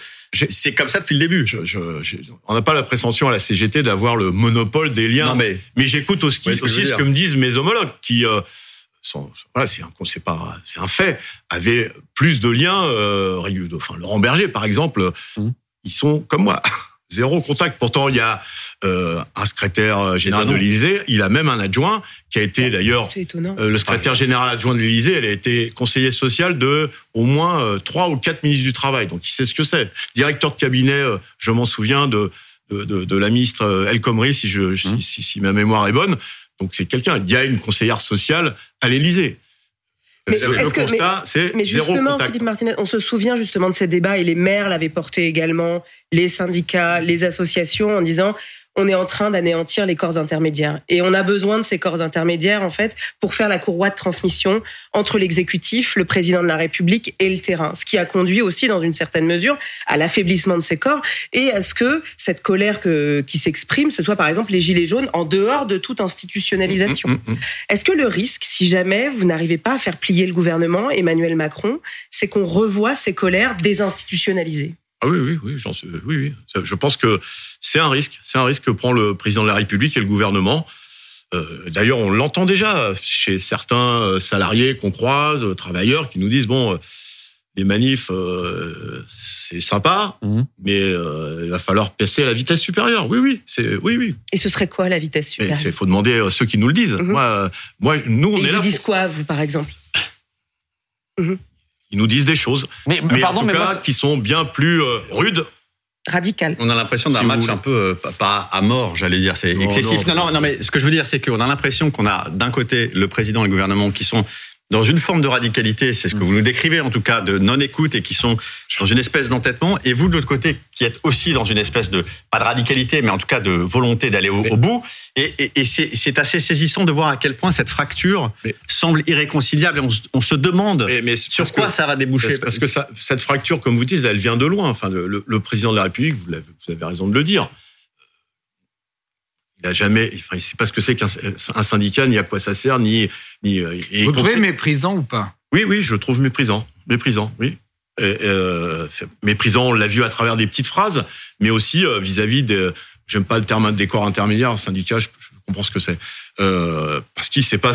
c'est comme ça depuis le début? Je, je, je, On n'a pas la prétention à la CGT d'avoir le monopole des liens. Non, mais mais j'écoute aussi, Ouais, ce que ce me disent mes homologues qui euh, sont, voilà, c'est un, c'est pas, c'est un fait, avaient plus de liens. Euh, enfin, Laurent Berger, par exemple, Mhm. ils sont comme moi, zéro contact. Pourtant, il y a euh, un secrétaire général de l'Élysée. Il a même un adjoint qui a été d'ailleurs C'est étonnant. euh, le secrétaire général adjoint de l'Élysée, elle a été conseiller social de au moins euh, trois ou quatre ministres du travail. Donc il sait ce que c'est. Directeur de cabinet, euh, je m'en souviens de de, de, de la ministre euh, El Khomri, si je si, si, si ma mémoire est bonne. Donc c'est quelqu'un. Il y a une conseillère sociale à l'Élysée. Mais Le est-ce que- constat, c'est Mais zéro justement, contact. Philippe Martinez, on se souvient justement de ces débats et les maires l'avaient porté également, les syndicats, les associations, en disant on est en train d'anéantir les corps intermédiaires. Et on a besoin de ces corps intermédiaires, en fait, pour faire la courroie de transmission entre l'exécutif, le président de la République et le terrain. Ce qui a conduit aussi, dans une certaine mesure, à l'affaiblissement de ces corps et à ce que cette colère que, qui s'exprime, ce soit par exemple les gilets jaunes en dehors de toute institutionnalisation. Mm, mm, mm. Est-ce que le risque, si jamais vous n'arrivez pas à faire plier le gouvernement, Emmanuel Macron, c'est qu'on revoie ces colères désinstitutionnalisées? Ah oui, oui, oui, j'en suis- oui, oui. Je pense que c'est un risque. C'est un risque que prend le président de la République et le gouvernement. Euh, D'ailleurs, on l'entend déjà chez certains euh, salariés qu'on croise, euh, travailleurs, qui nous disent bon, les manifs, euh, c'est sympa, Mhm. mais euh, il va falloir passer à la vitesse supérieure. Oui, oui, c'est oui, oui. Et ce serait quoi la vitesse supérieure? il faut demander à ceux qui nous le disent. Mhm. Moi, moi, nous, on Et est Ils là. vous disent pour- quoi, vous, par exemple? Ils nous disent des choses, Mais, mais pardon, en tout mais cas, moi, qui sont bien plus euh, rudes. Radical. On a l'impression d'un Si match un peu euh, pas- à mort, j'allais dire, c'est excessif. non. Non, non, non, mais ce que je veux dire, c'est qu'on a l'impression qu'on a d'un côté le président et le gouvernement qui sont dans une forme de radicalité, c'est ce que vous nous décrivez en tout cas, de non-écoute et qui sont dans une espèce d'entêtement, et vous de l'autre côté qui êtes aussi dans une espèce de, pas de radicalité, mais en tout cas de volonté d'aller au, au bout. Et, et, et c'est assez saisissant de voir à quel point cette fracture Mais- semble irréconciliable et on, se- on se demande Mais, mais sur quoi que- ça va déboucher. Parce, que ça, cette fracture, comme vous dites, elle vient de loin. Enfin, le, président de la République, vous avez raison de le dire. Il a jamais, enfin, il sait pas ce que c'est qu'un un syndicat, ni à quoi ça sert, ni, ni. euh, et- Vous trouvez méprisant ou pas? Oui, oui, je le trouve méprisant, méprisant, oui. Et, euh, méprisant, on l'a vu à travers des petites phrases, mais aussi euh, vis-à-vis des. J'aime pas le terme des corps intermédiaires, syndicat, je, je comprends ce que c'est, euh, parce qu'il sait pas,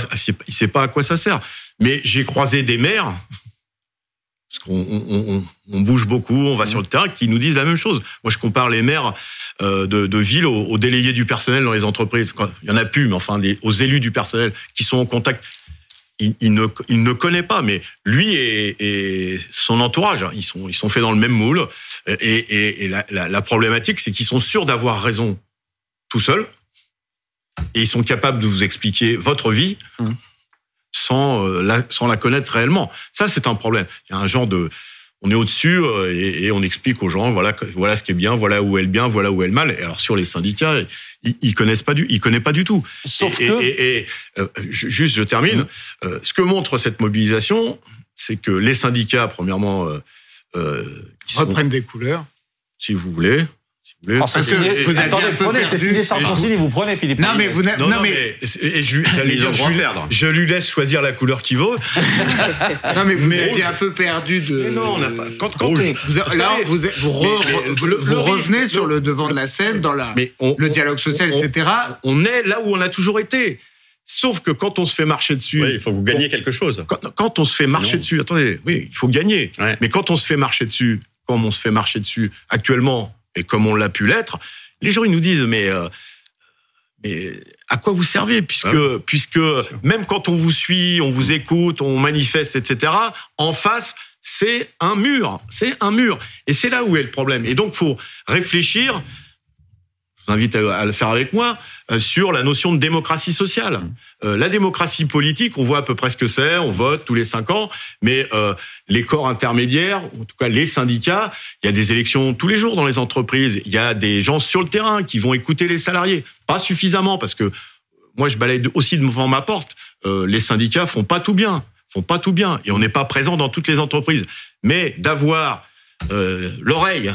il sait pas à quoi ça sert. Mais j'ai croisé des maires parce qu'on on, on- on bouge beaucoup, on va sur le terrain, qui nous disent la même chose. Moi, je compare les maires euh, de, de villes aux, aux délégués du personnel dans les entreprises. Il y en a plus, mais enfin, aux élus du personnel qui sont en contact. Il, il ne, il ne connaît pas, mais lui et, et son entourage, hein, ils sont, ils sont faits dans le même moule. Et, et, et la, la, la problématique, c'est qu'ils sont sûrs d'avoir raison tout seuls, et ils sont capables de vous expliquer votre vie Mhm. Sans, euh, la, sans la connaître réellement. Ça, c'est un problème. Il y a un genre de, on est au-dessus euh, et, et on explique aux gens, voilà, voilà ce qui est bien, voilà où est le bien, voilà où est le mal. Et alors sur les syndicats, ils, ils connaissent pas du, ils connaissent pas du tout. sauf et, que. et- et, euh, ju- juste, je termine. Euh, ce que montre cette mobilisation, c'est que les syndicats, premièrement, euh, euh, qui sont- Reprennent des couleurs. si vous voulez, vous c'est signé- attendez, prenez, c'est signé Charles Consigny, vous prenez Philippe. Non, mais vous n'avez- Non, non, non, mais, je, dire, lui- perdre. je lui laisse choisir la couleur qu'il veut. non, mais vous mais- un peu perdu de. Mais non, on n'a pas. Quand, quand Rouge. on, Vous, vous là, vous, vous, re- mais- mais vous- le- vous le revenez risque- sur le devant de la scène dans la, mais on, le dialogue social, on- etc. on est là où on a toujours été. Sauf que quand on se fait marcher dessus, Oui, il faut que vous gagniez quelque chose. quand, quand on se fait marcher dessus, attendez, oui, il faut gagner. Ouais. Mais quand on se fait marcher dessus, comme on se fait marcher dessus actuellement, et comme on l'a pu l'être, les gens ils nous disent mais euh, mais à quoi vous servez? Puisque Ouais. puisque même quand on vous suit, on vous écoute, on manifeste, etc. En face, c'est un mur, c'est un mur, et c'est là où est le problème. Et donc faut réfléchir. Je vous invite à, à le faire avec moi sur la notion de démocratie sociale. Euh, la démocratie politique, on voit à peu près ce que c'est, on vote tous les cinq ans, mais euh, les corps intermédiaires, en tout cas les syndicats, il y a des élections tous les jours dans les entreprises, il y a des gens sur le terrain qui vont écouter les salariés, pas suffisamment parce que moi je balaye aussi devant ma porte, euh, les syndicats font pas tout bien, font pas tout bien et on n'est pas présent dans toutes les entreprises, mais d'avoir euh, l'oreille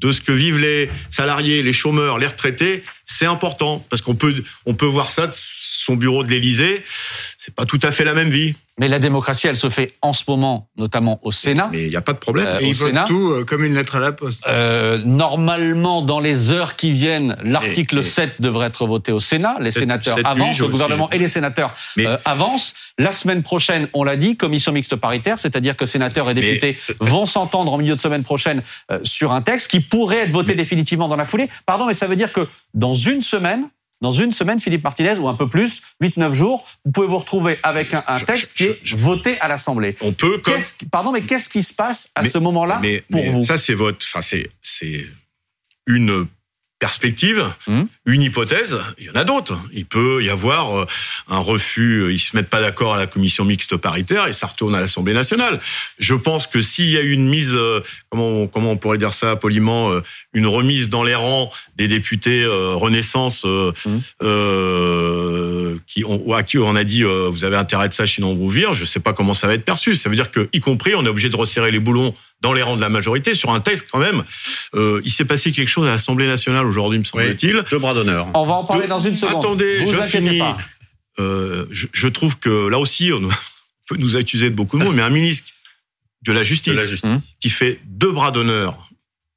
de ce que vivent les salariés, les chômeurs, les retraités, c'est important parce qu'on peut on peut voir ça de son bureau de l'Élysée, c'est pas tout à fait la même vie. Mais la démocratie, elle se fait en ce moment, notamment au Sénat. Mais il n'y a pas de problème. Euh, Et au ils votent Sénat. tout euh, comme une lettre à la poste. Euh, normalement, dans les heures qui viennent, l'article Mais- mais- 7 devrait être voté au Sénat. Les sénateurs avancent, le aussi- gouvernement et les sénateurs Mais- euh, avancent. La semaine prochaine, on l'a dit, commission mixte paritaire, c'est-à-dire que sénateurs et Mais- députés vont s'entendre en milieu de semaine prochaine euh, sur un texte qui pourrait être voté définitivement dans la foulée. Pardon, mais ça veut dire que dans une semaine, dans une semaine, Philippe Martinez, ou un peu plus, 8-9 jours, vous pouvez vous retrouver avec un, texte je- qui est voté à l'Assemblée. On peut, comme Pardon, mais qu'est-ce qui se passe à Mais- ce moment-là mais, pour mais vous? ça, c'est votre, enfin, c'est une perspective, Hum. une hypothèse. Il y en a d'autres. Il peut y avoir euh, un refus. euh, Ils se mettent pas d'accord à la commission mixte paritaire et ça retourne à l'Assemblée nationale. Je pense que s'il y a une mise, euh, comment on, comment on pourrait dire ça poliment, une remise dans les rangs des députés euh, Renaissance euh, Hum. euh, qui ont, à qui on a dit euh, vous avez intérêt de ça, sinon on vous vire. Je sais pas comment ça va être perçu. Ça veut dire que, y compris, on est obligé de resserrer les boulons dans les rangs de la majorité sur un texte quand même. Euh, il s'est passé quelque chose à l'Assemblée nationale aujourd'hui, me semble-t-il. Deux bras d'honneur. On va en parler dans une seconde. Attendez, vous je inquiétez finis. pas. Euh, je, je trouve que là aussi, on peut nous accuser de beaucoup de mots, mais un ministre de la Justice, De la justice. qui fait deux bras d'honneur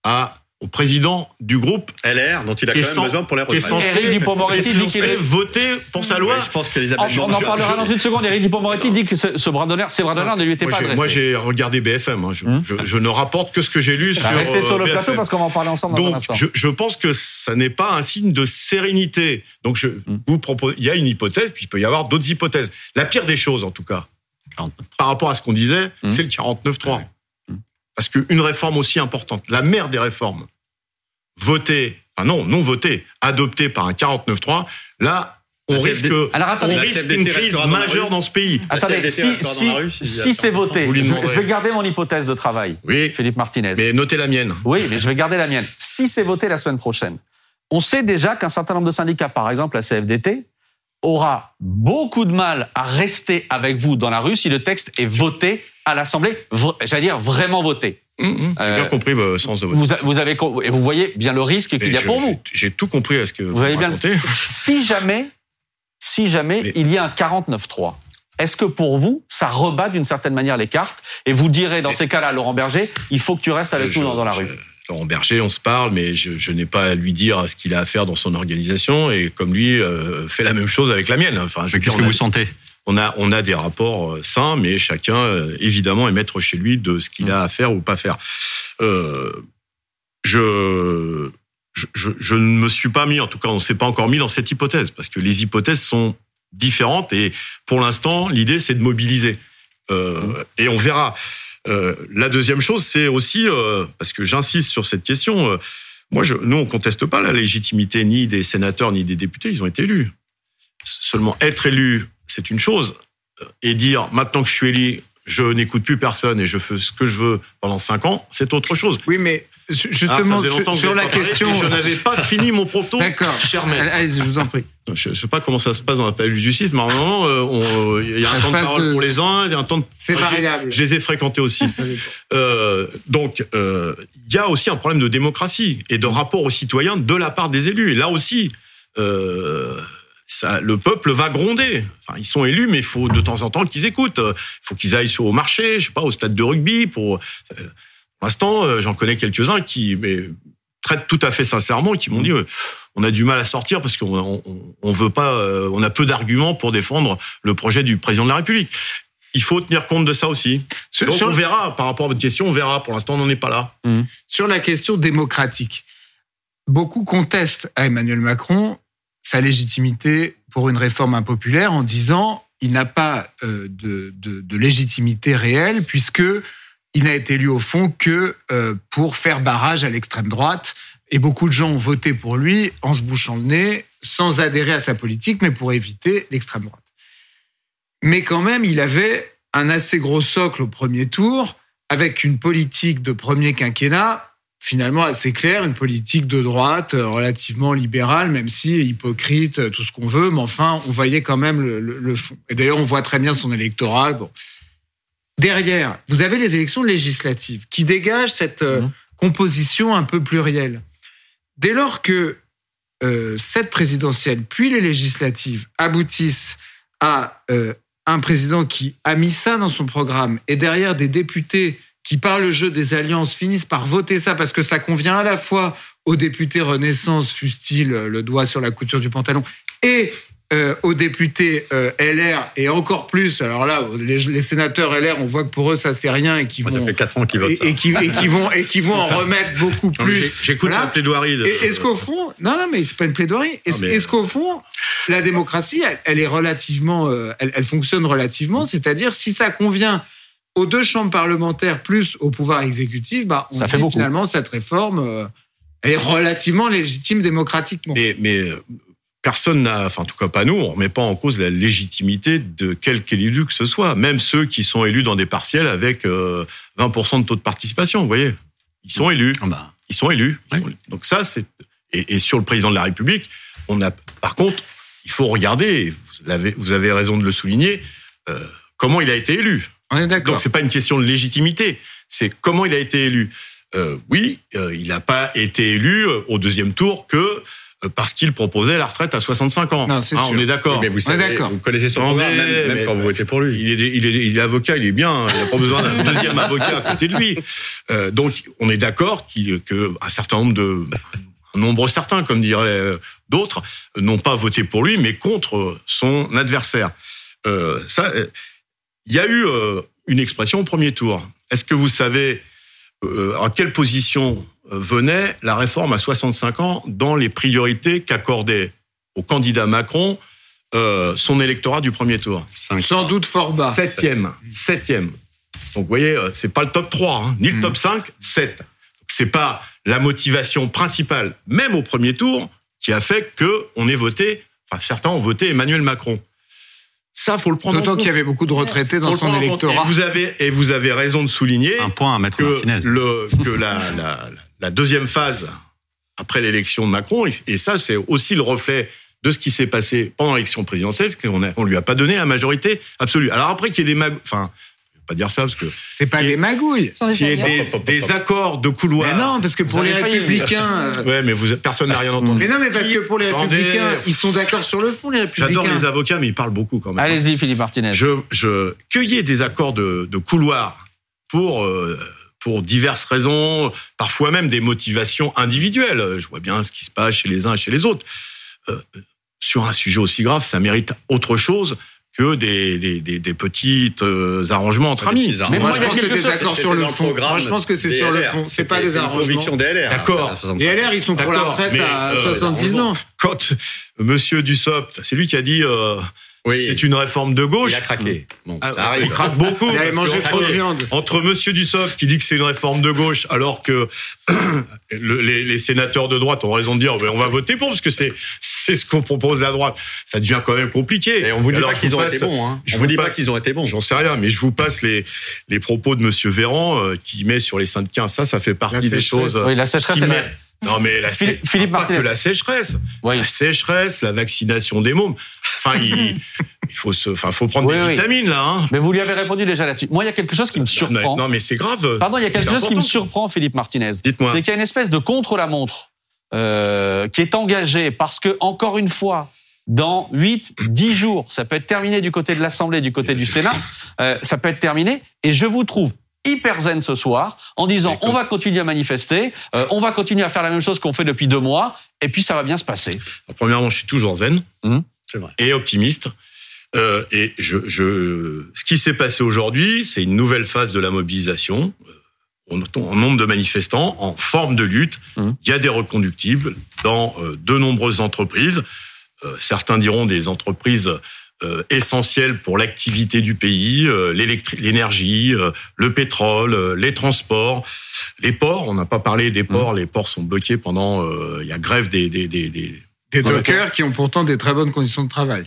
à au président du groupe LR, dont il a quand même sans- besoin pour les qui est censé, Dupond-Moretti est dit qu'il est- voter pour sa loi. Je pense qu'Elisabeth on en parlera dans une seconde. Éric Dupond-Moretti dit que ce, ce bras d'honneur, ces bras d'honneur ne lui étaient pas adressés. Moi, j'ai regardé BFM. hein. Je, Hum. je- je ne rapporte que ce que j'ai lu sur Bah, Restez sur le euh, plateau parce qu'on va en parler ensemble dans un Donc, instant. je, je pense que ça n'est pas un signe de sérénité. Donc, je Mm. vous propose, il y a une hypothèse, puis il peut y avoir d'autres hypothèses. La pire des choses, en tout cas, par rapport à ce qu'on disait, Mm. c'est le 49-3. Ouais. Mm. Parce qu'une réforme aussi importante, la mère des réformes, votée, enfin non, non votée, adoptée par un 49-3, là, on La risque. Alors on attendez, risque une crise dans majeure dans ce pays. Attendez, si, si, si c'est voté, je, vais garder mon hypothèse de travail, Oui, Philippe Martinez. mais notez la mienne. Oui, mais je vais garder la mienne. Si c'est voté la semaine prochaine, on sait déjà qu'un certain nombre de syndicats, par exemple la CFDT, aura beaucoup de mal à rester avec vous dans la rue si le texte est voté à l'Assemblée, j'allais dire vraiment voté. Hum, hum, J'ai Euh, bien compris le sens de votre Vous, a- vous avez co- et vous voyez bien le risque qu'il y a pour vous. J'ai tout compris à ce que vous, avez bien- racontez. Si jamais, si jamais Mais- il y a un 49-3, est-ce que pour vous, ça rebat d'une certaine manière les cartes et vous direz dans Mais- ces cas-là, Laurent Berger, il faut que tu restes avec Je- nous dans, dans la je- rue Laurent Berger, on se parle, mais je, je n'ai pas à lui dire ce qu'il a à faire dans son organisation et comme lui euh, fait la même chose avec la mienne. Enfin, je Qu'est-ce que a- vous sentez? On a on a des rapports euh, sains, mais chacun euh, évidemment est maître chez lui de ce qu'il a à faire ou pas faire. Euh, je, je je ne me suis pas mis, en tout cas, on ne s'est pas encore mis dans cette hypothèse parce que les hypothèses sont différentes et pour l'instant, l'idée c'est de mobiliser Euh, et on verra. Euh, la deuxième chose, c'est aussi euh, parce que j'insiste sur cette question. euh, moi, je, nous, on conteste pas la légitimité ni des sénateurs ni des députés. Ils ont été élus. Seulement être élu, c'est une chose, euh, et dire maintenant que je suis élu, je n'écoute plus personne et je fais ce que je veux pendant cinq ans, c'est autre chose. Oui, mais Ah, justement, longtemps sur, la parlé, question. Je n'avais pas fini mon propos. D'accord. Cher maître. Allez, je vous en prie. Je ne sais pas comment ça se passe dans la palais de justice, mais normalement, euh, on- il y a un temps de parole de- pour les uns, il y a un temps de. C'est variable. Je les ai fréquentés aussi. Euh, donc, euh, il y a aussi un problème de démocratie et de rapport aux citoyens de la part des élus. Et là aussi, euh, ça, le peuple va gronder. Enfin, ils sont élus, mais il faut de temps en temps qu'ils écoutent. Il faut qu'ils aillent sur- au marché, je sais pas, au stade de rugby. Pour, euh, pour l'instant, euh, j'en connais quelques-uns qui mais, traitent tout à fait sincèrement et qui m'ont dit euh, on a du mal à sortir parce qu'on on, on veut pas, on a peu d'arguments pour défendre le projet du président de la République. Il faut tenir compte de ça aussi. Sur, Donc sur- on verra, par rapport à votre question, on verra. Pour l'instant, on n'en est pas là. sur la question démocratique, beaucoup contestent à Emmanuel Macron sa légitimité pour une réforme impopulaire en disant il n'a pas euh, de, de- légitimité réelle puisque il n'a été élu au fond que euh, pour faire barrage à l'extrême droite. Et beaucoup de gens ont voté pour lui en se bouchant le nez, sans adhérer à sa politique, mais pour éviter l'extrême droite. Mais quand même, il avait un assez gros socle au premier tour, avec une politique de premier quinquennat finalement assez claire, une politique de droite euh, relativement libérale, même si hypocrite, euh, tout ce qu'on veut, mais enfin, on voyait quand même le, le- le fond. Et d'ailleurs, on voit très bien son électorat. Bon. Derrière, vous avez les élections législatives qui dégagent cette euh, Mhm. composition un peu plurielle. Dès lors que euh, cette présidentielle puis les législatives aboutissent à euh, un président qui a mis ça dans son programme et derrière des députés qui, par le jeu des alliances, finissent par voter ça parce que ça convient à la fois aux députés Renaissance, fût-il le doigt sur la couture du pantalon, et euh, aux députés euh, LR et encore plus. Alors là, les, les, sénateurs LR, on voit que pour eux ça c'est rien et qui vont ça fait 4 ans qu'ils votent et, qui, et qui vont et qui vont en remettre beaucoup plus. J'écoute la plaidoirie. De, Et Est-ce qu'au fond, non, non, mais c'est pas une plaidoirie. Est-ce mais- qu'au fond, la démocratie, elle, elle est relativement, euh, elle, elle fonctionne relativement. C'est-à-dire, si ça convient aux deux chambres parlementaires plus au pouvoir exécutif, bah, on Ça fait dit beaucoup. finalement cette réforme euh, est relativement légitime démocratiquement. Mais, mais euh, personne n'a, enfin en tout cas pas nous, on remet pas en cause la légitimité de quelque élu que ce soit, même ceux qui sont élus dans des partiels avec euh, 20% de taux de participation. Vous voyez, ils sont élus, Ah bah, ils sont élus. Oui. Donc ça, c'est et, et sur le président de la République, on a. Par contre, il faut regarder. et Vous avez, vous avez raison de le souligner. euh, comment il a été élu On est d'accord. donc c'est pas une question de légitimité, c'est comment il a été élu. Euh, oui, euh, il n'a pas été élu euh, au deuxième tour que euh, parce qu'il proposait la retraite à 65 ans. Non, c'est Hein, sûr. on est d'accord. mais vous est savez, vous connaissez son programme, même, même mais- quand vous votez pour lui. Il est, il, est, il est avocat, il est bien, hein, il n'a pas besoin d'un deuxième avocat à côté de lui. Euh, donc on est d'accord qu'il- que un certain nombre de un nombre certain, comme diraient euh, d'autres, n'ont pas voté pour lui, mais contre son adversaire. Euh, ça, euh, il y a eu euh, une expression au premier tour. Est-ce que vous savez euh, en quelle position euh, venait la réforme à 65 ans dans les priorités qu'accordait au candidat Macron euh, son électorat du premier tour? Cinq. Sans doute fort bas. Septième. Septième. Donc, vous voyez, euh, c'est pas le top 3, hein, ni le top 5, 7. C'est pas la motivation principale, même au premier tour, qui a fait que on ait voté, enfin, certains ont voté Emmanuel Macron. Ça, faut le prendre en D'autant qu'il y avait beaucoup de retraités dans son électorat. Et vous avez, et vous avez raison de souligner Un point à Maître que, Martinez. le, que la, la, la deuxième phase après l'élection de Macron, et, ça c'est aussi le reflet de ce qui s'est passé pendant l'élection présidentielle, c'est qu'on a- on lui a pas donné la majorité absolue. Alors après qu'il y ait des mag... enfin, pas dire ça parce que C'est pas qui des magouilles. Alliances. des, des accords de couloir. Mais non, parce que pour les républicains. euh, Ouais, mais vous, personne n'a rien entendu. Mais non, mais parce que pour les Attendez. républicains, ils sont d'accord sur le fond, les républicains. J'adore les avocats, mais ils parlent beaucoup quand même. Allez-y, Philippe Martinez. je, je cueillais des accords de, de couloir pour euh, pour diverses raisons, parfois même des motivations individuelles. Je vois bien ce qui se passe chez les uns et chez les autres. Euh, sur un sujet aussi grave, ça mérite autre chose que des des, des, des petits euh, arrangements entre amis. Mais Moi, je pense que c'est des accords sur le fond. Moi, je pense que c'est sur le fond. C'est pas des arrangements. conviction des LR. D'accord. à 65. Les LR, ils sont pour la retraite à euh, 70 ans. Quand Monsieur Dussopt, c'est lui qui a dit euh, Oui. c'est une réforme de gauche. Il a craqué. Bon, Ah, ça il arrive. craque beaucoup. Il avait mangé trop de viande. Entre Monsieur Dussopt qui dit que c'est une réforme de gauche, alors que le- les, les sénateurs de droite ont raison de dire ben, on va voter pour parce que c'est c'est ce qu'on propose la droite, ça devient quand même compliqué. Et on vous dit Alors, pas je qu'ils vous ont été bons. Hein. je On vous vous dit pas qu'ils ont été bons. J'en sais rien, mais je vous passe les les propos de Monsieur Véran euh, qui met sur les syndicats. Ça, ça fait partie La des choses. Oui, la sécheresse, qui met- Non mais la sé- Philippe- Philippe pas que la sécheresse, Oui. la sécheresse, la vaccination des mômes. Enfin, il, il faut se, enfin, faut prendre Oui, des oui. vitamines là. Hein. Mais vous lui avez répondu déjà là-dessus. Moi, il y a quelque chose qui me surprend. Non mais c'est grave. Pardon, il y a quelque chose qui me surprend, Philippe Martinez. Dites-moi. C'est qu'il y a une espèce de contre-la-montre euh, qui est engagée parce que, encore une fois, dans 8, 10 jours, ça peut être terminé du côté de l'Assemblée, du côté du Sénat, euh, ça peut être terminé. Et je vous trouve hyper zen ce soir en disant on va continuer à manifester, euh, on va continuer à faire la même chose qu'on fait depuis deux mois, et puis ça va bien se passer. Premièrement, je suis toujours zen vrai. et optimiste. Euh, et je, je, ce qui s'est passé aujourd'hui, c'est une nouvelle phase de la mobilisation. Euh, On un nombre de manifestants en forme de lutte. Mhm. Il y a des reconductibles dans de nombreuses entreprises. Certains diront des entreprises euh, essentielles pour l'activité du pays, euh, l'électri- l'énergie, euh, le pétrole, euh, les transports, les ports. On n'a pas parlé des ports. Les ports sont bloqués pendant. euh, Il y a grève des, des, des, des, Des dockers qui ont pourtant des très bonnes conditions de travail.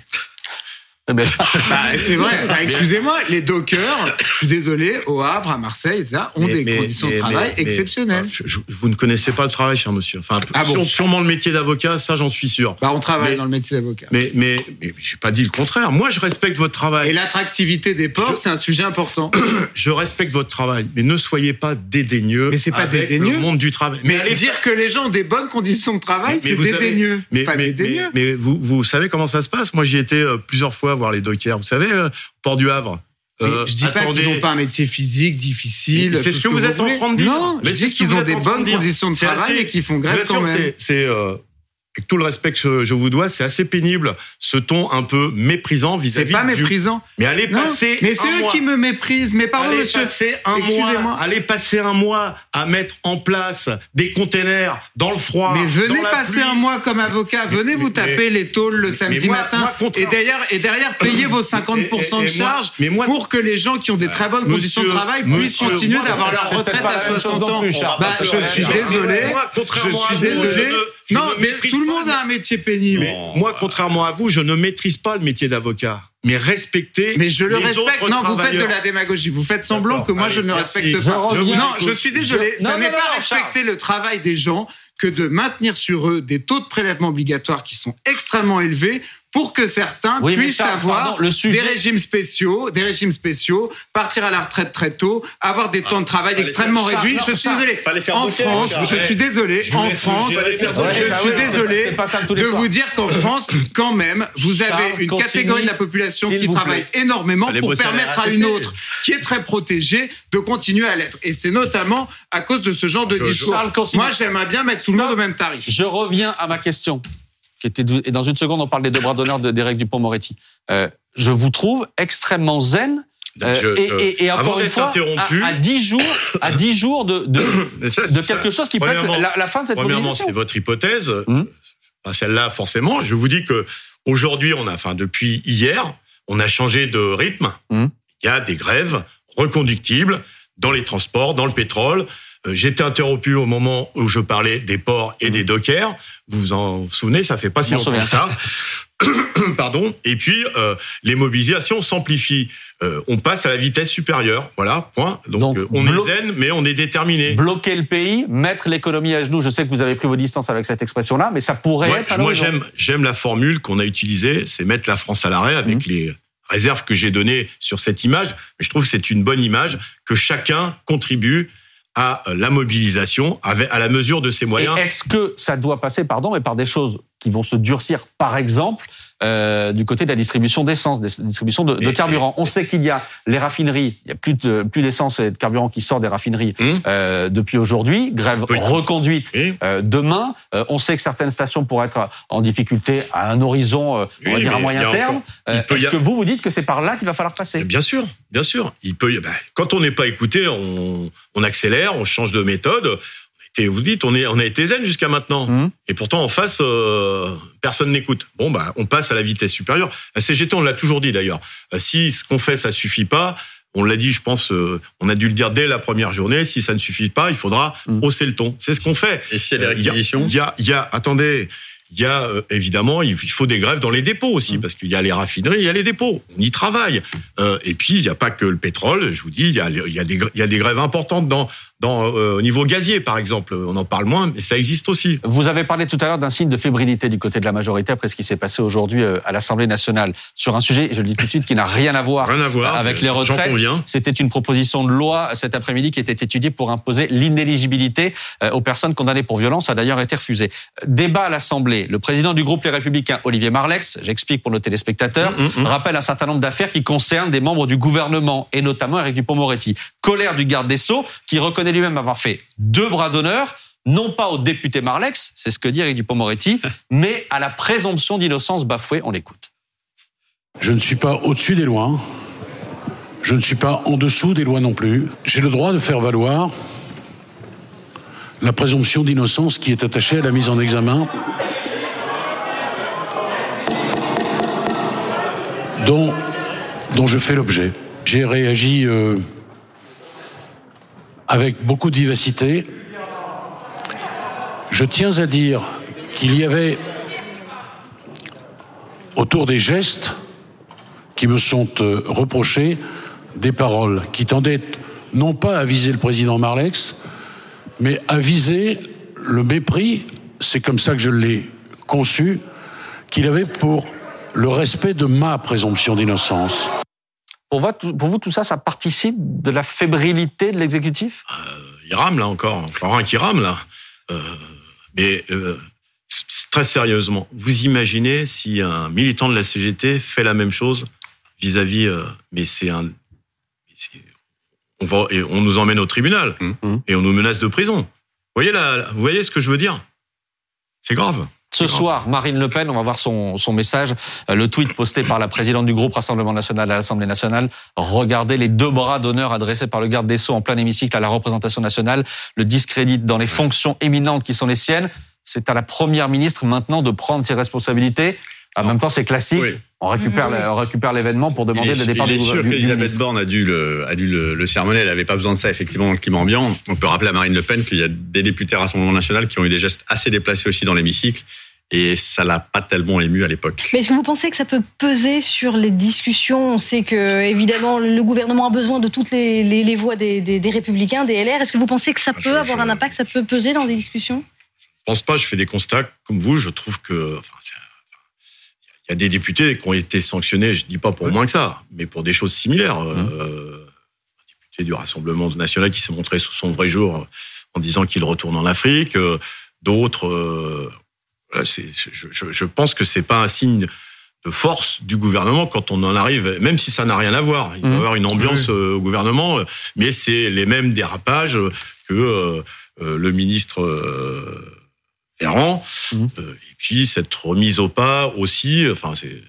Eh ben, Bah, c'est vrai. Bah, excusez-moi, les dockers, je suis désolé, au Havre, à Marseille, ça, ont Mais- des mais- conditions mais- de travail exceptionnelles. mais, je- je- vous ne connaissez pas le travail, cher monsieur. Enfin, Ah bon sûrement le métier d'avocat, ça j'en suis sûr. Bah, on travaille dans le métier d'avocat. Mais, mais, mais j'ai pas dit le contraire. Moi, je respecte votre Et travail. l'attractivité des ports, Je- c'est un sujet important. Je respecte votre travail. Mais ne soyez pas dédaigneux. Mais c'est pas avec dédaigneux. Le monde du travail. Mais allez- dire que les gens ont des bonnes conditions de travail, c'est avez- dédaigneux. pas mais vous, vous savez comment ça se passe Moi, j'y étais euh, plusieurs fois voir les dockers. Vous savez, euh, Port du Havre. Euh, je dis pas qu'ils n'ont pas un métier physique difficile. C'est ce que vous êtes en train de dire. Non, Mais c'est ce qu'ils ont des bonnes conditions de travail assez- et qu'ils font grève quand même. c'est, euh, avec tout le respect que je, vous dois, c'est assez pénible ce ton un peu méprisant C'est vis-à-vis pas du- méprisant. Mais allez Non, passer. mais c'est eux mois. qui me méprisent. Mais pardon, allez monsieur. passer un Excusez-moi. mois, allez passer un mois à mettre en place des containers dans le froid. Mais venez dans la passer pluie. un mois comme avocat, venez Mais- vous mais- taper les tôles le samedi mais moi- matin moi, et derrière et derrière payer vos 50% Et- de et- et moi- charges mais moi- pour que les gens qui ont des très bonnes conditions de Monsieur- travail puissent continuer d'avoir c'est leur retraite pas à même chose 60 non ans. Bah, je suis désolé. moi, Je suis désolé. Non, mais tout le monde a un métier pénible. Mais moi, contrairement à vous, je ne maîtrise pas le métier d'avocat. Mais respectez. Mais je le les respecte. Non, vous faites de la démagogie. Vous faites semblant que moi je ne merci. respecte Je pas. reviens. non, je suis désolé. Je- Ça n'est pas non, respecter le travail des gens que de maintenir sur eux des taux de prélèvement obligatoires qui sont extrêmement élevés pour que certains Oui, puissent Charles, avoir pardon, le sujet- des régimes spéciaux, des régimes spéciaux, partir à la retraite très tôt, avoir des temps de travail extrêmement faire- réduits. Je suis désolé. En France, je suis désolé. En France, je suis désolé de vous dire qu'en France, quand même, vous Charles avez une catégorie de la population qui travaille plaît. énormément Fallait pour permettre à une autre qui est très protégée de continuer à l'être. Et c'est notamment à cause de ce genre de discours. Moi, j'aimerais bien mettre tout le monde au même tarif. Je reviens à ma question. Qui était, et dans une seconde, on parle des deux bras d'honneur de d'Éric Dupont-Moretti. Euh, je vous trouve extrêmement zen. euh, Je- et, je- et, encore une fois, interrompu- à, à dix jours, à 10 jours de, de, Mais ça, de c'est- quelque chose qui peut être la, la fin de cette Premièrement, c'est votre hypothèse. Pas celle-là, forcément. Je vous dis que aujourd'hui, on a, enfin, depuis hier, on a changé de rythme. Hum. Il y a des grèves reconductibles dans les transports, dans le pétrole. Euh, J'étais interrompu au moment où je parlais des ports et des dockers. Vous vous en souvenez, ça fait pas si longtemps que ça. Pardon. Et puis, euh, les mobilisations s'amplifient. Euh, on passe à la vitesse supérieure. Voilà, point. Donc, Donc, euh, on est zen, mais on est déterminé. Bloquer le pays, mettre l'économie à genoux. Je sais que vous avez pris vos distances avec cette expression-là, mais ça pourrait Ouais, être. à moi, j'aime la formule qu'on a utilisée, c'est mettre la France à l'arrêt avec Mhm. les réserves que j'ai données sur cette image. Mais je trouve que c'est une bonne image que chacun contribue à la mobilisation avec, à la mesure de ses moyens. Est-ce que ça doit passer, pardon, mais par des choses qui vont se durcir, par exemple, euh, du côté de la distribution d'essence, des distribution de, de carburant On sait qu'il y a les raffineries, il y a plus de plus d'essence et de carburant qui sort des raffineries Hum. euh, depuis aujourd'hui. Grève Oui. reconduite Oui. euh, demain. On sait que certaines stations pourraient être en difficulté à un horizon, on va dire à moyen terme. Est-ce a- que vous vous dites que c'est par là qu'il va falloir passer? Bien sûr, bien sûr. Il peut, bah, quand on n'est pas écouté, on, on accélère, on change de méthode. Été- vous dites, on, est, on a été zen jusqu'à maintenant. Mhm. Et pourtant, en face, euh, personne n'écoute. Bon, bah, on passe à la vitesse supérieure. La CGT, on l'a toujours dit d'ailleurs. Euh, si ce qu'on fait, ça suffit pas, on l'a dit, je pense, euh, on a dû le dire dès la première journée. Si ça ne suffit pas, il faudra Mhm. hausser le ton. C'est ce qu'on fait. Et s'il y a des Euh, il y a- réquisitions Il y a, il y a, attendez, il y a euh, évidemment, il faut des grèves dans les dépôts aussi, Mm. parce qu'il y a les raffineries, il y a les dépôts. On y travaille. Euh, et puis, il n'y a pas que le pétrole. Je vous dis, il y a, y a, des, gr- il y a des grèves importantes dans, dans, euh, au niveau gazier, par exemple. On en parle moins, mais ça existe aussi. Vous avez parlé tout à l'heure d'un signe de fébrilité du côté de la majorité après ce qui s'est passé aujourd'hui euh, à l'Assemblée nationale sur un sujet, je le dis tout de suite, qui n'a rien à voir Rien à voir. avec les J'en retraites. conviens. C'était une proposition de loi cet après-midi qui était étudiée pour imposer l'inéligibilité euh, aux personnes condamnées pour violence, a d'ailleurs été refusée. Débat à l'Assemblée. Le président du groupe Les Républicains, Olivier Marlex, j'explique pour nos téléspectateurs, Mm, mm, mm. rappelle un certain nombre d'affaires qui concernent des membres du gouvernement et notamment Éric Dupond-Moretti. Colère du garde des Sceaux qui reconnaît lui-même avoir fait deux bras d'honneur non pas au député Marlex, c'est ce que dit Éric Dupond-Moretti, mais à la présomption d'innocence bafouée. On l'écoute. Je ne suis pas au-dessus des lois. Je ne suis pas en dessous des lois non plus. J'ai le droit de faire valoir la présomption d'innocence qui est attachée à la mise en examen dont, dont je fais l'objet. J'ai réagi euh, avec beaucoup de vivacité. Je tiens à dire qu'il y avait autour des gestes qui me sont euh, reprochés des paroles qui tendaient non pas à viser le président Marlex, mais à viser le mépris, c'est comme ça que je l'ai conçu, qu'il avait pour le respect de ma présomption d'innocence. Pour vous, tout- pour vous, tout ça, ça participe de la fébrilité de l'exécutif? Il rame là encore. Florent qui rame là. Euh, mais euh, très sérieusement, vous imaginez si un militant de la CGT fait la même chose vis-à-vis, euh, mais c'est un, on va, et on nous emmène au tribunal Mhm. et on nous menace de prison. Vous voyez là, vous voyez ce que je veux dire? C'est grave. Ce soir, Marine Le Pen, on va voir son, son message, euh, le tweet posté par la présidente du groupe Rassemblement National à l'Assemblée nationale. Regardez les deux bras d'honneur adressés par le garde des Sceaux en plein hémicycle à la représentation nationale, le discrédite dans les fonctions éminentes qui sont les siennes. C'est à la première ministre maintenant de prendre ses responsabilités. En même temps, c'est classique. Oui. On récupère, le- on récupère l'événement pour demander il est, le départ il est du, sûr qu'Elisabeth. Borne a dû le, a dû le, le sermonner. Elle n'avait pas besoin de ça, effectivement, dans le climat ambiant. On peut rappeler à Marine Le Pen qu'il y a des députés Rassemblement National qui ont eu des gestes assez déplacés aussi dans l'hémicycle. Et ça l'a pas tellement ému à l'époque. Mais est-ce que vous pensez que ça peut peser sur les discussions? On sait que, évidemment, le gouvernement a besoin de toutes les, les, les voix des, des, des Républicains, des LR. Est-ce que vous pensez que ça Ah, peut je- avoir je- un impact, ça peut peser dans des discussions? Je pense pas. Je fais des constats comme vous. Je trouve que, enfin, il y a des députés qui ont été sanctionnés. Je dis pas pour moins que ça, mais pour des choses similaires. Euh, un député du Rassemblement national qui s'est montré sous son vrai jour en disant qu'il retourne en Afrique. Euh, D'autres. euh, je, je- je pense que c'est pas un signe de force du gouvernement quand on en arrive, même si ça n'a rien à voir. Il doit y Mhm. avoir une ambiance euh, au gouvernement, euh, mais c'est les mêmes dérapages que euh, euh, le ministre euh. Mhm. Euh, et puis cette remise au pas aussi. Enfin, c'est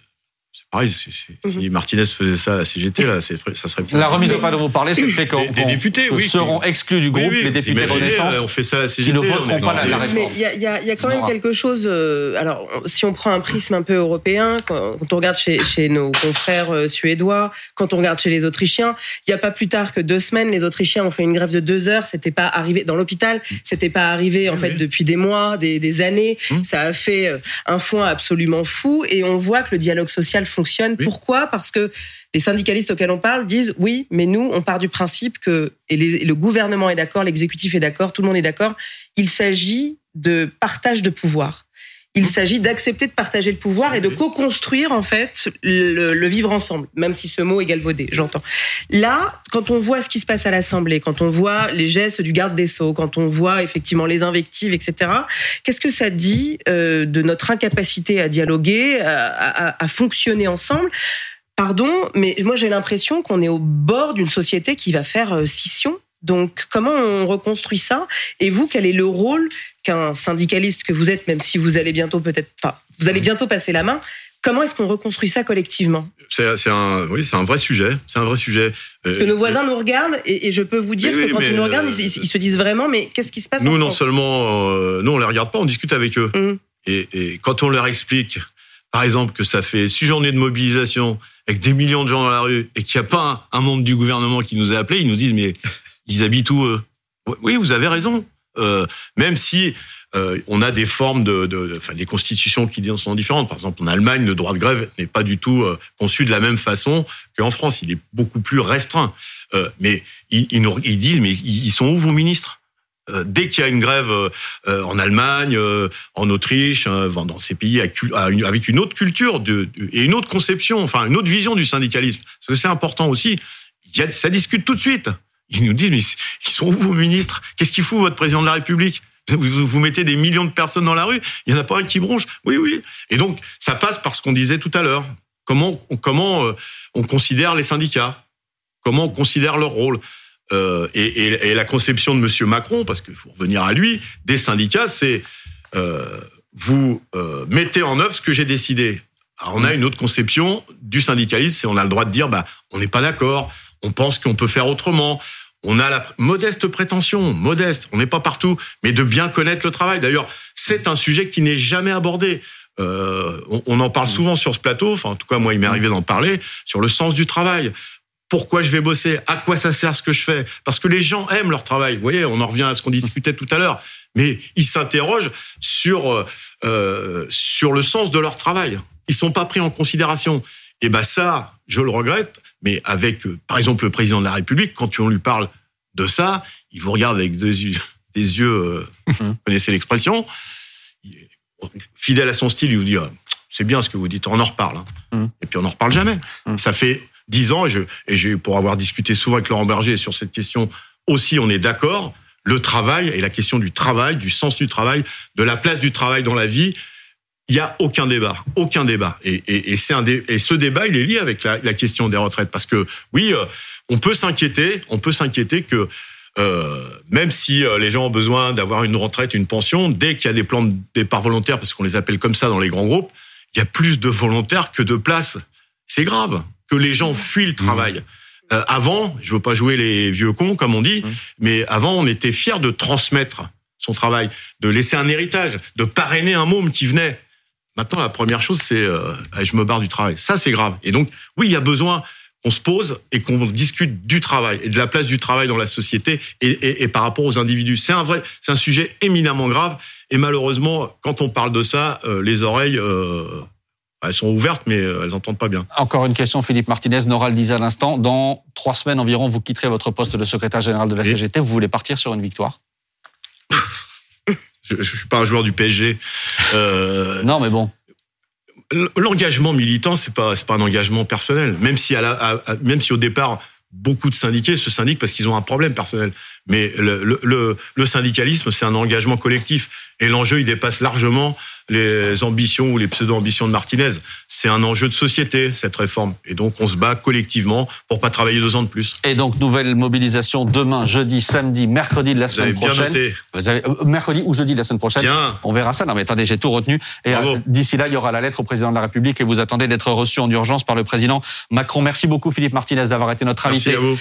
c'est pareil. Si Martinez faisait ça à la CGT, là, ça serait. La remise au pas dont vous parlez, c'est le fait qu'on Des- députés, oui, seront exclus du Oui, groupe oui, les députés imaginez, Renaissance euh, on fait ça à la CGT. qui ne voteront pas la, la réforme. Mais il y a, y y quand même quelque chose. euh, alors, si on prend un prisme un peu européen, quand, quand on regarde chez, chez nos confrères euh, suédois, quand on regarde chez les Autrichiens, il n'y a pas plus tard que deux semaines, les Autrichiens ont fait une grève de deux heures. C'était pas arrivé dans l'hôpital. C'était pas arrivé en Oui, fait oui. depuis des mois, des, des années. Mm. Ça a fait un foin absolument fou, et on voit que le dialogue social fonctionne. Oui. Pourquoi? Parce que les syndicalistes auxquels on parle disent oui, mais nous, on part du principe que et les- le gouvernement est d'accord, l'exécutif est d'accord, tout le monde est d'accord. Il s'agit de partage de pouvoir. Il s'agit d'accepter de partager le pouvoir et de co-construire en fait le, le vivre ensemble, même si ce mot est galvaudé, j'entends. Là, quand on voit ce qui se passe à l'Assemblée, quand on voit les gestes du garde des sceaux, quand on voit effectivement les invectives, etc., qu'est-ce que ça dit euh, de notre incapacité à dialoguer, à, à- à fonctionner ensemble? Pardon, mais moi j'ai l'impression qu'on est au bord d'une société qui va faire euh, scission. Donc comment on reconstruit ça? Et vous, quel est le rôle qu'un syndicaliste que vous êtes, même si vous allez bientôt peut-être, enfin, vous allez bientôt passer la main, comment est-ce qu'on reconstruit ça collectivement? C'est un, oui, c'est un vrai sujet. C'est un vrai sujet. Parce que nos voisins nous regardent et, et je peux vous dire Oui, que quand ils nous regardent, euh, ils, ils se disent vraiment, mais qu'est-ce qui se passe Nous, non seulement, euh, nous, on les regarde pas, on discute avec eux. Et, et quand on leur explique, par exemple, que ça fait six journées de mobilisation avec des millions de gens dans la rue et qu'il n'y a pas un, un membre du gouvernement qui nous a appelés, ils nous disent mais ils habitent où eux? Oui, vous avez raison. Euh, même si euh, on a des formes de, enfin, des constitutions qui sont différentes. Par exemple, en Allemagne, le droit de grève n'est pas du tout euh, conçu de la même façon qu'en France. Il est beaucoup plus restreint. Mais ils, ils, disent mais ils sont où vos ministres? Dès qu'il y a une grève en Allemagne, en Autriche, dans ces pays avec une- autre culture et une autre conception, enfin une autre vision du syndicalisme, parce que c'est important aussi. Ça discute tout de suite. Ils nous disent mais ils sont où vos ministres? Qu'est-ce qu'il fout votre président de la République? Vous, vous, mettez des millions de personnes dans la rue, il y en a pas un qui bronche. Oui, oui. Et donc ça passe par ce qu'on disait tout à l'heure. Comment, euh, on considère les syndicats? Comment on considère leur rôle? Euh, et, la conception de Monsieur Macron, parce qu'il faut revenir à lui, des syndicats, c'est euh, vous mettez en œuvre ce que j'ai décidé. Alors on a une autre conception du syndicalisme, c'est on a le droit de dire bah on n'est pas d'accord, on pense qu'on peut faire autrement. On a la modeste prétention, modeste, on n'est pas partout, mais de bien connaître le travail. D'ailleurs, c'est un sujet qui n'est jamais abordé. Euh, on, on en parle souvent sur ce plateau, enfin en tout cas moi il m'est arrivé d'en parler, sur le sens du travail. Pourquoi je vais bosser? À quoi ça sert ce que je fais? Parce que les gens aiment leur travail. Vous voyez, on en revient à ce qu'on discutait tout à l'heure. Mais ils s'interrogent sur euh, euh, sur le sens de leur travail. Ils sont pas pris en considération. Et ben ça, je le regrette. Mais avec, euh, par exemple, le président de la République, quand on lui parle de ça, il vous regarde avec des yeux, des yeux euh, vous connaissez l'expression, fidèle à son style, il vous dit, Ah, c'est bien ce que vous dites, on en reparle. hein. Mhm. Et puis on en reparle jamais. Mhm. Ça fait dix ans, et, je, et j'ai, pour avoir discuté souvent avec Laurent Berger sur cette question aussi, on est d'accord, le travail et la question du travail, du sens du travail, de la place du travail dans la vie, il y a aucun débat, aucun débat. Et, et, et c'est un dé, et ce débat, il est lié avec la, la question des retraites, parce que oui, euh, on peut s'inquiéter, on peut s'inquiéter que euh, même si euh, les gens ont besoin d'avoir une retraite, une pension, dès qu'il y a des plans de départ volontaires, parce qu'on les appelle comme ça dans les grands groupes, il y a plus de volontaires que de places. C'est grave que les gens fuient le travail. Euh, avant, je veux pas jouer les vieux cons comme on dit, mais avant on était fiers de transmettre son travail, de laisser un héritage, de parrainer un môme qui venait. Maintenant, la première chose, c'est euh, je me barre du travail. Ça, c'est grave. Et donc, oui, il y a besoin qu'on se pose et qu'on discute du travail et de la place du travail dans la société et, et, et par rapport aux individus. C'est un vrai, c'est un sujet éminemment grave. Et malheureusement, quand on parle de ça, euh, les oreilles, euh, elles sont ouvertes, mais euh, elles entendent pas bien. Encore une question, Philippe Martinez. Nora le disait à l'instant. Dans trois semaines environ, vous quitterez votre poste de secrétaire général de la. CGT. Vous voulez partir sur une victoire? Je, suis pas un joueur du PSG. Euh, Non, mais bon. L'engagement militant, c'est pas c'est pas un engagement personnel. Même si à la, à- à- même si au départ beaucoup de syndiqués se syndiquent parce qu'ils ont un problème personnel. Mais le, le, le, le syndicalisme, c'est un engagement collectif. Et l'enjeu, il dépasse largement les ambitions ou les pseudo-ambitions de Martinez. C'est un enjeu de société, cette réforme. Et donc, on se bat collectivement pour pas travailler deux ans de plus. Et donc, nouvelle mobilisation demain, jeudi, samedi, mercredi de la Vous semaine avez bien prochaine. noté. Vous avez, euh, mercredi ou jeudi de la semaine prochaine. Bien. On verra ça. Non, mais attendez, j'ai tout retenu. Et euh, d'ici là, il y aura la lettre au président de la République et vous attendez d'être reçu en urgence par le président Macron. Merci beaucoup, Philippe Martinez, d'avoir été notre Merci invité à vous.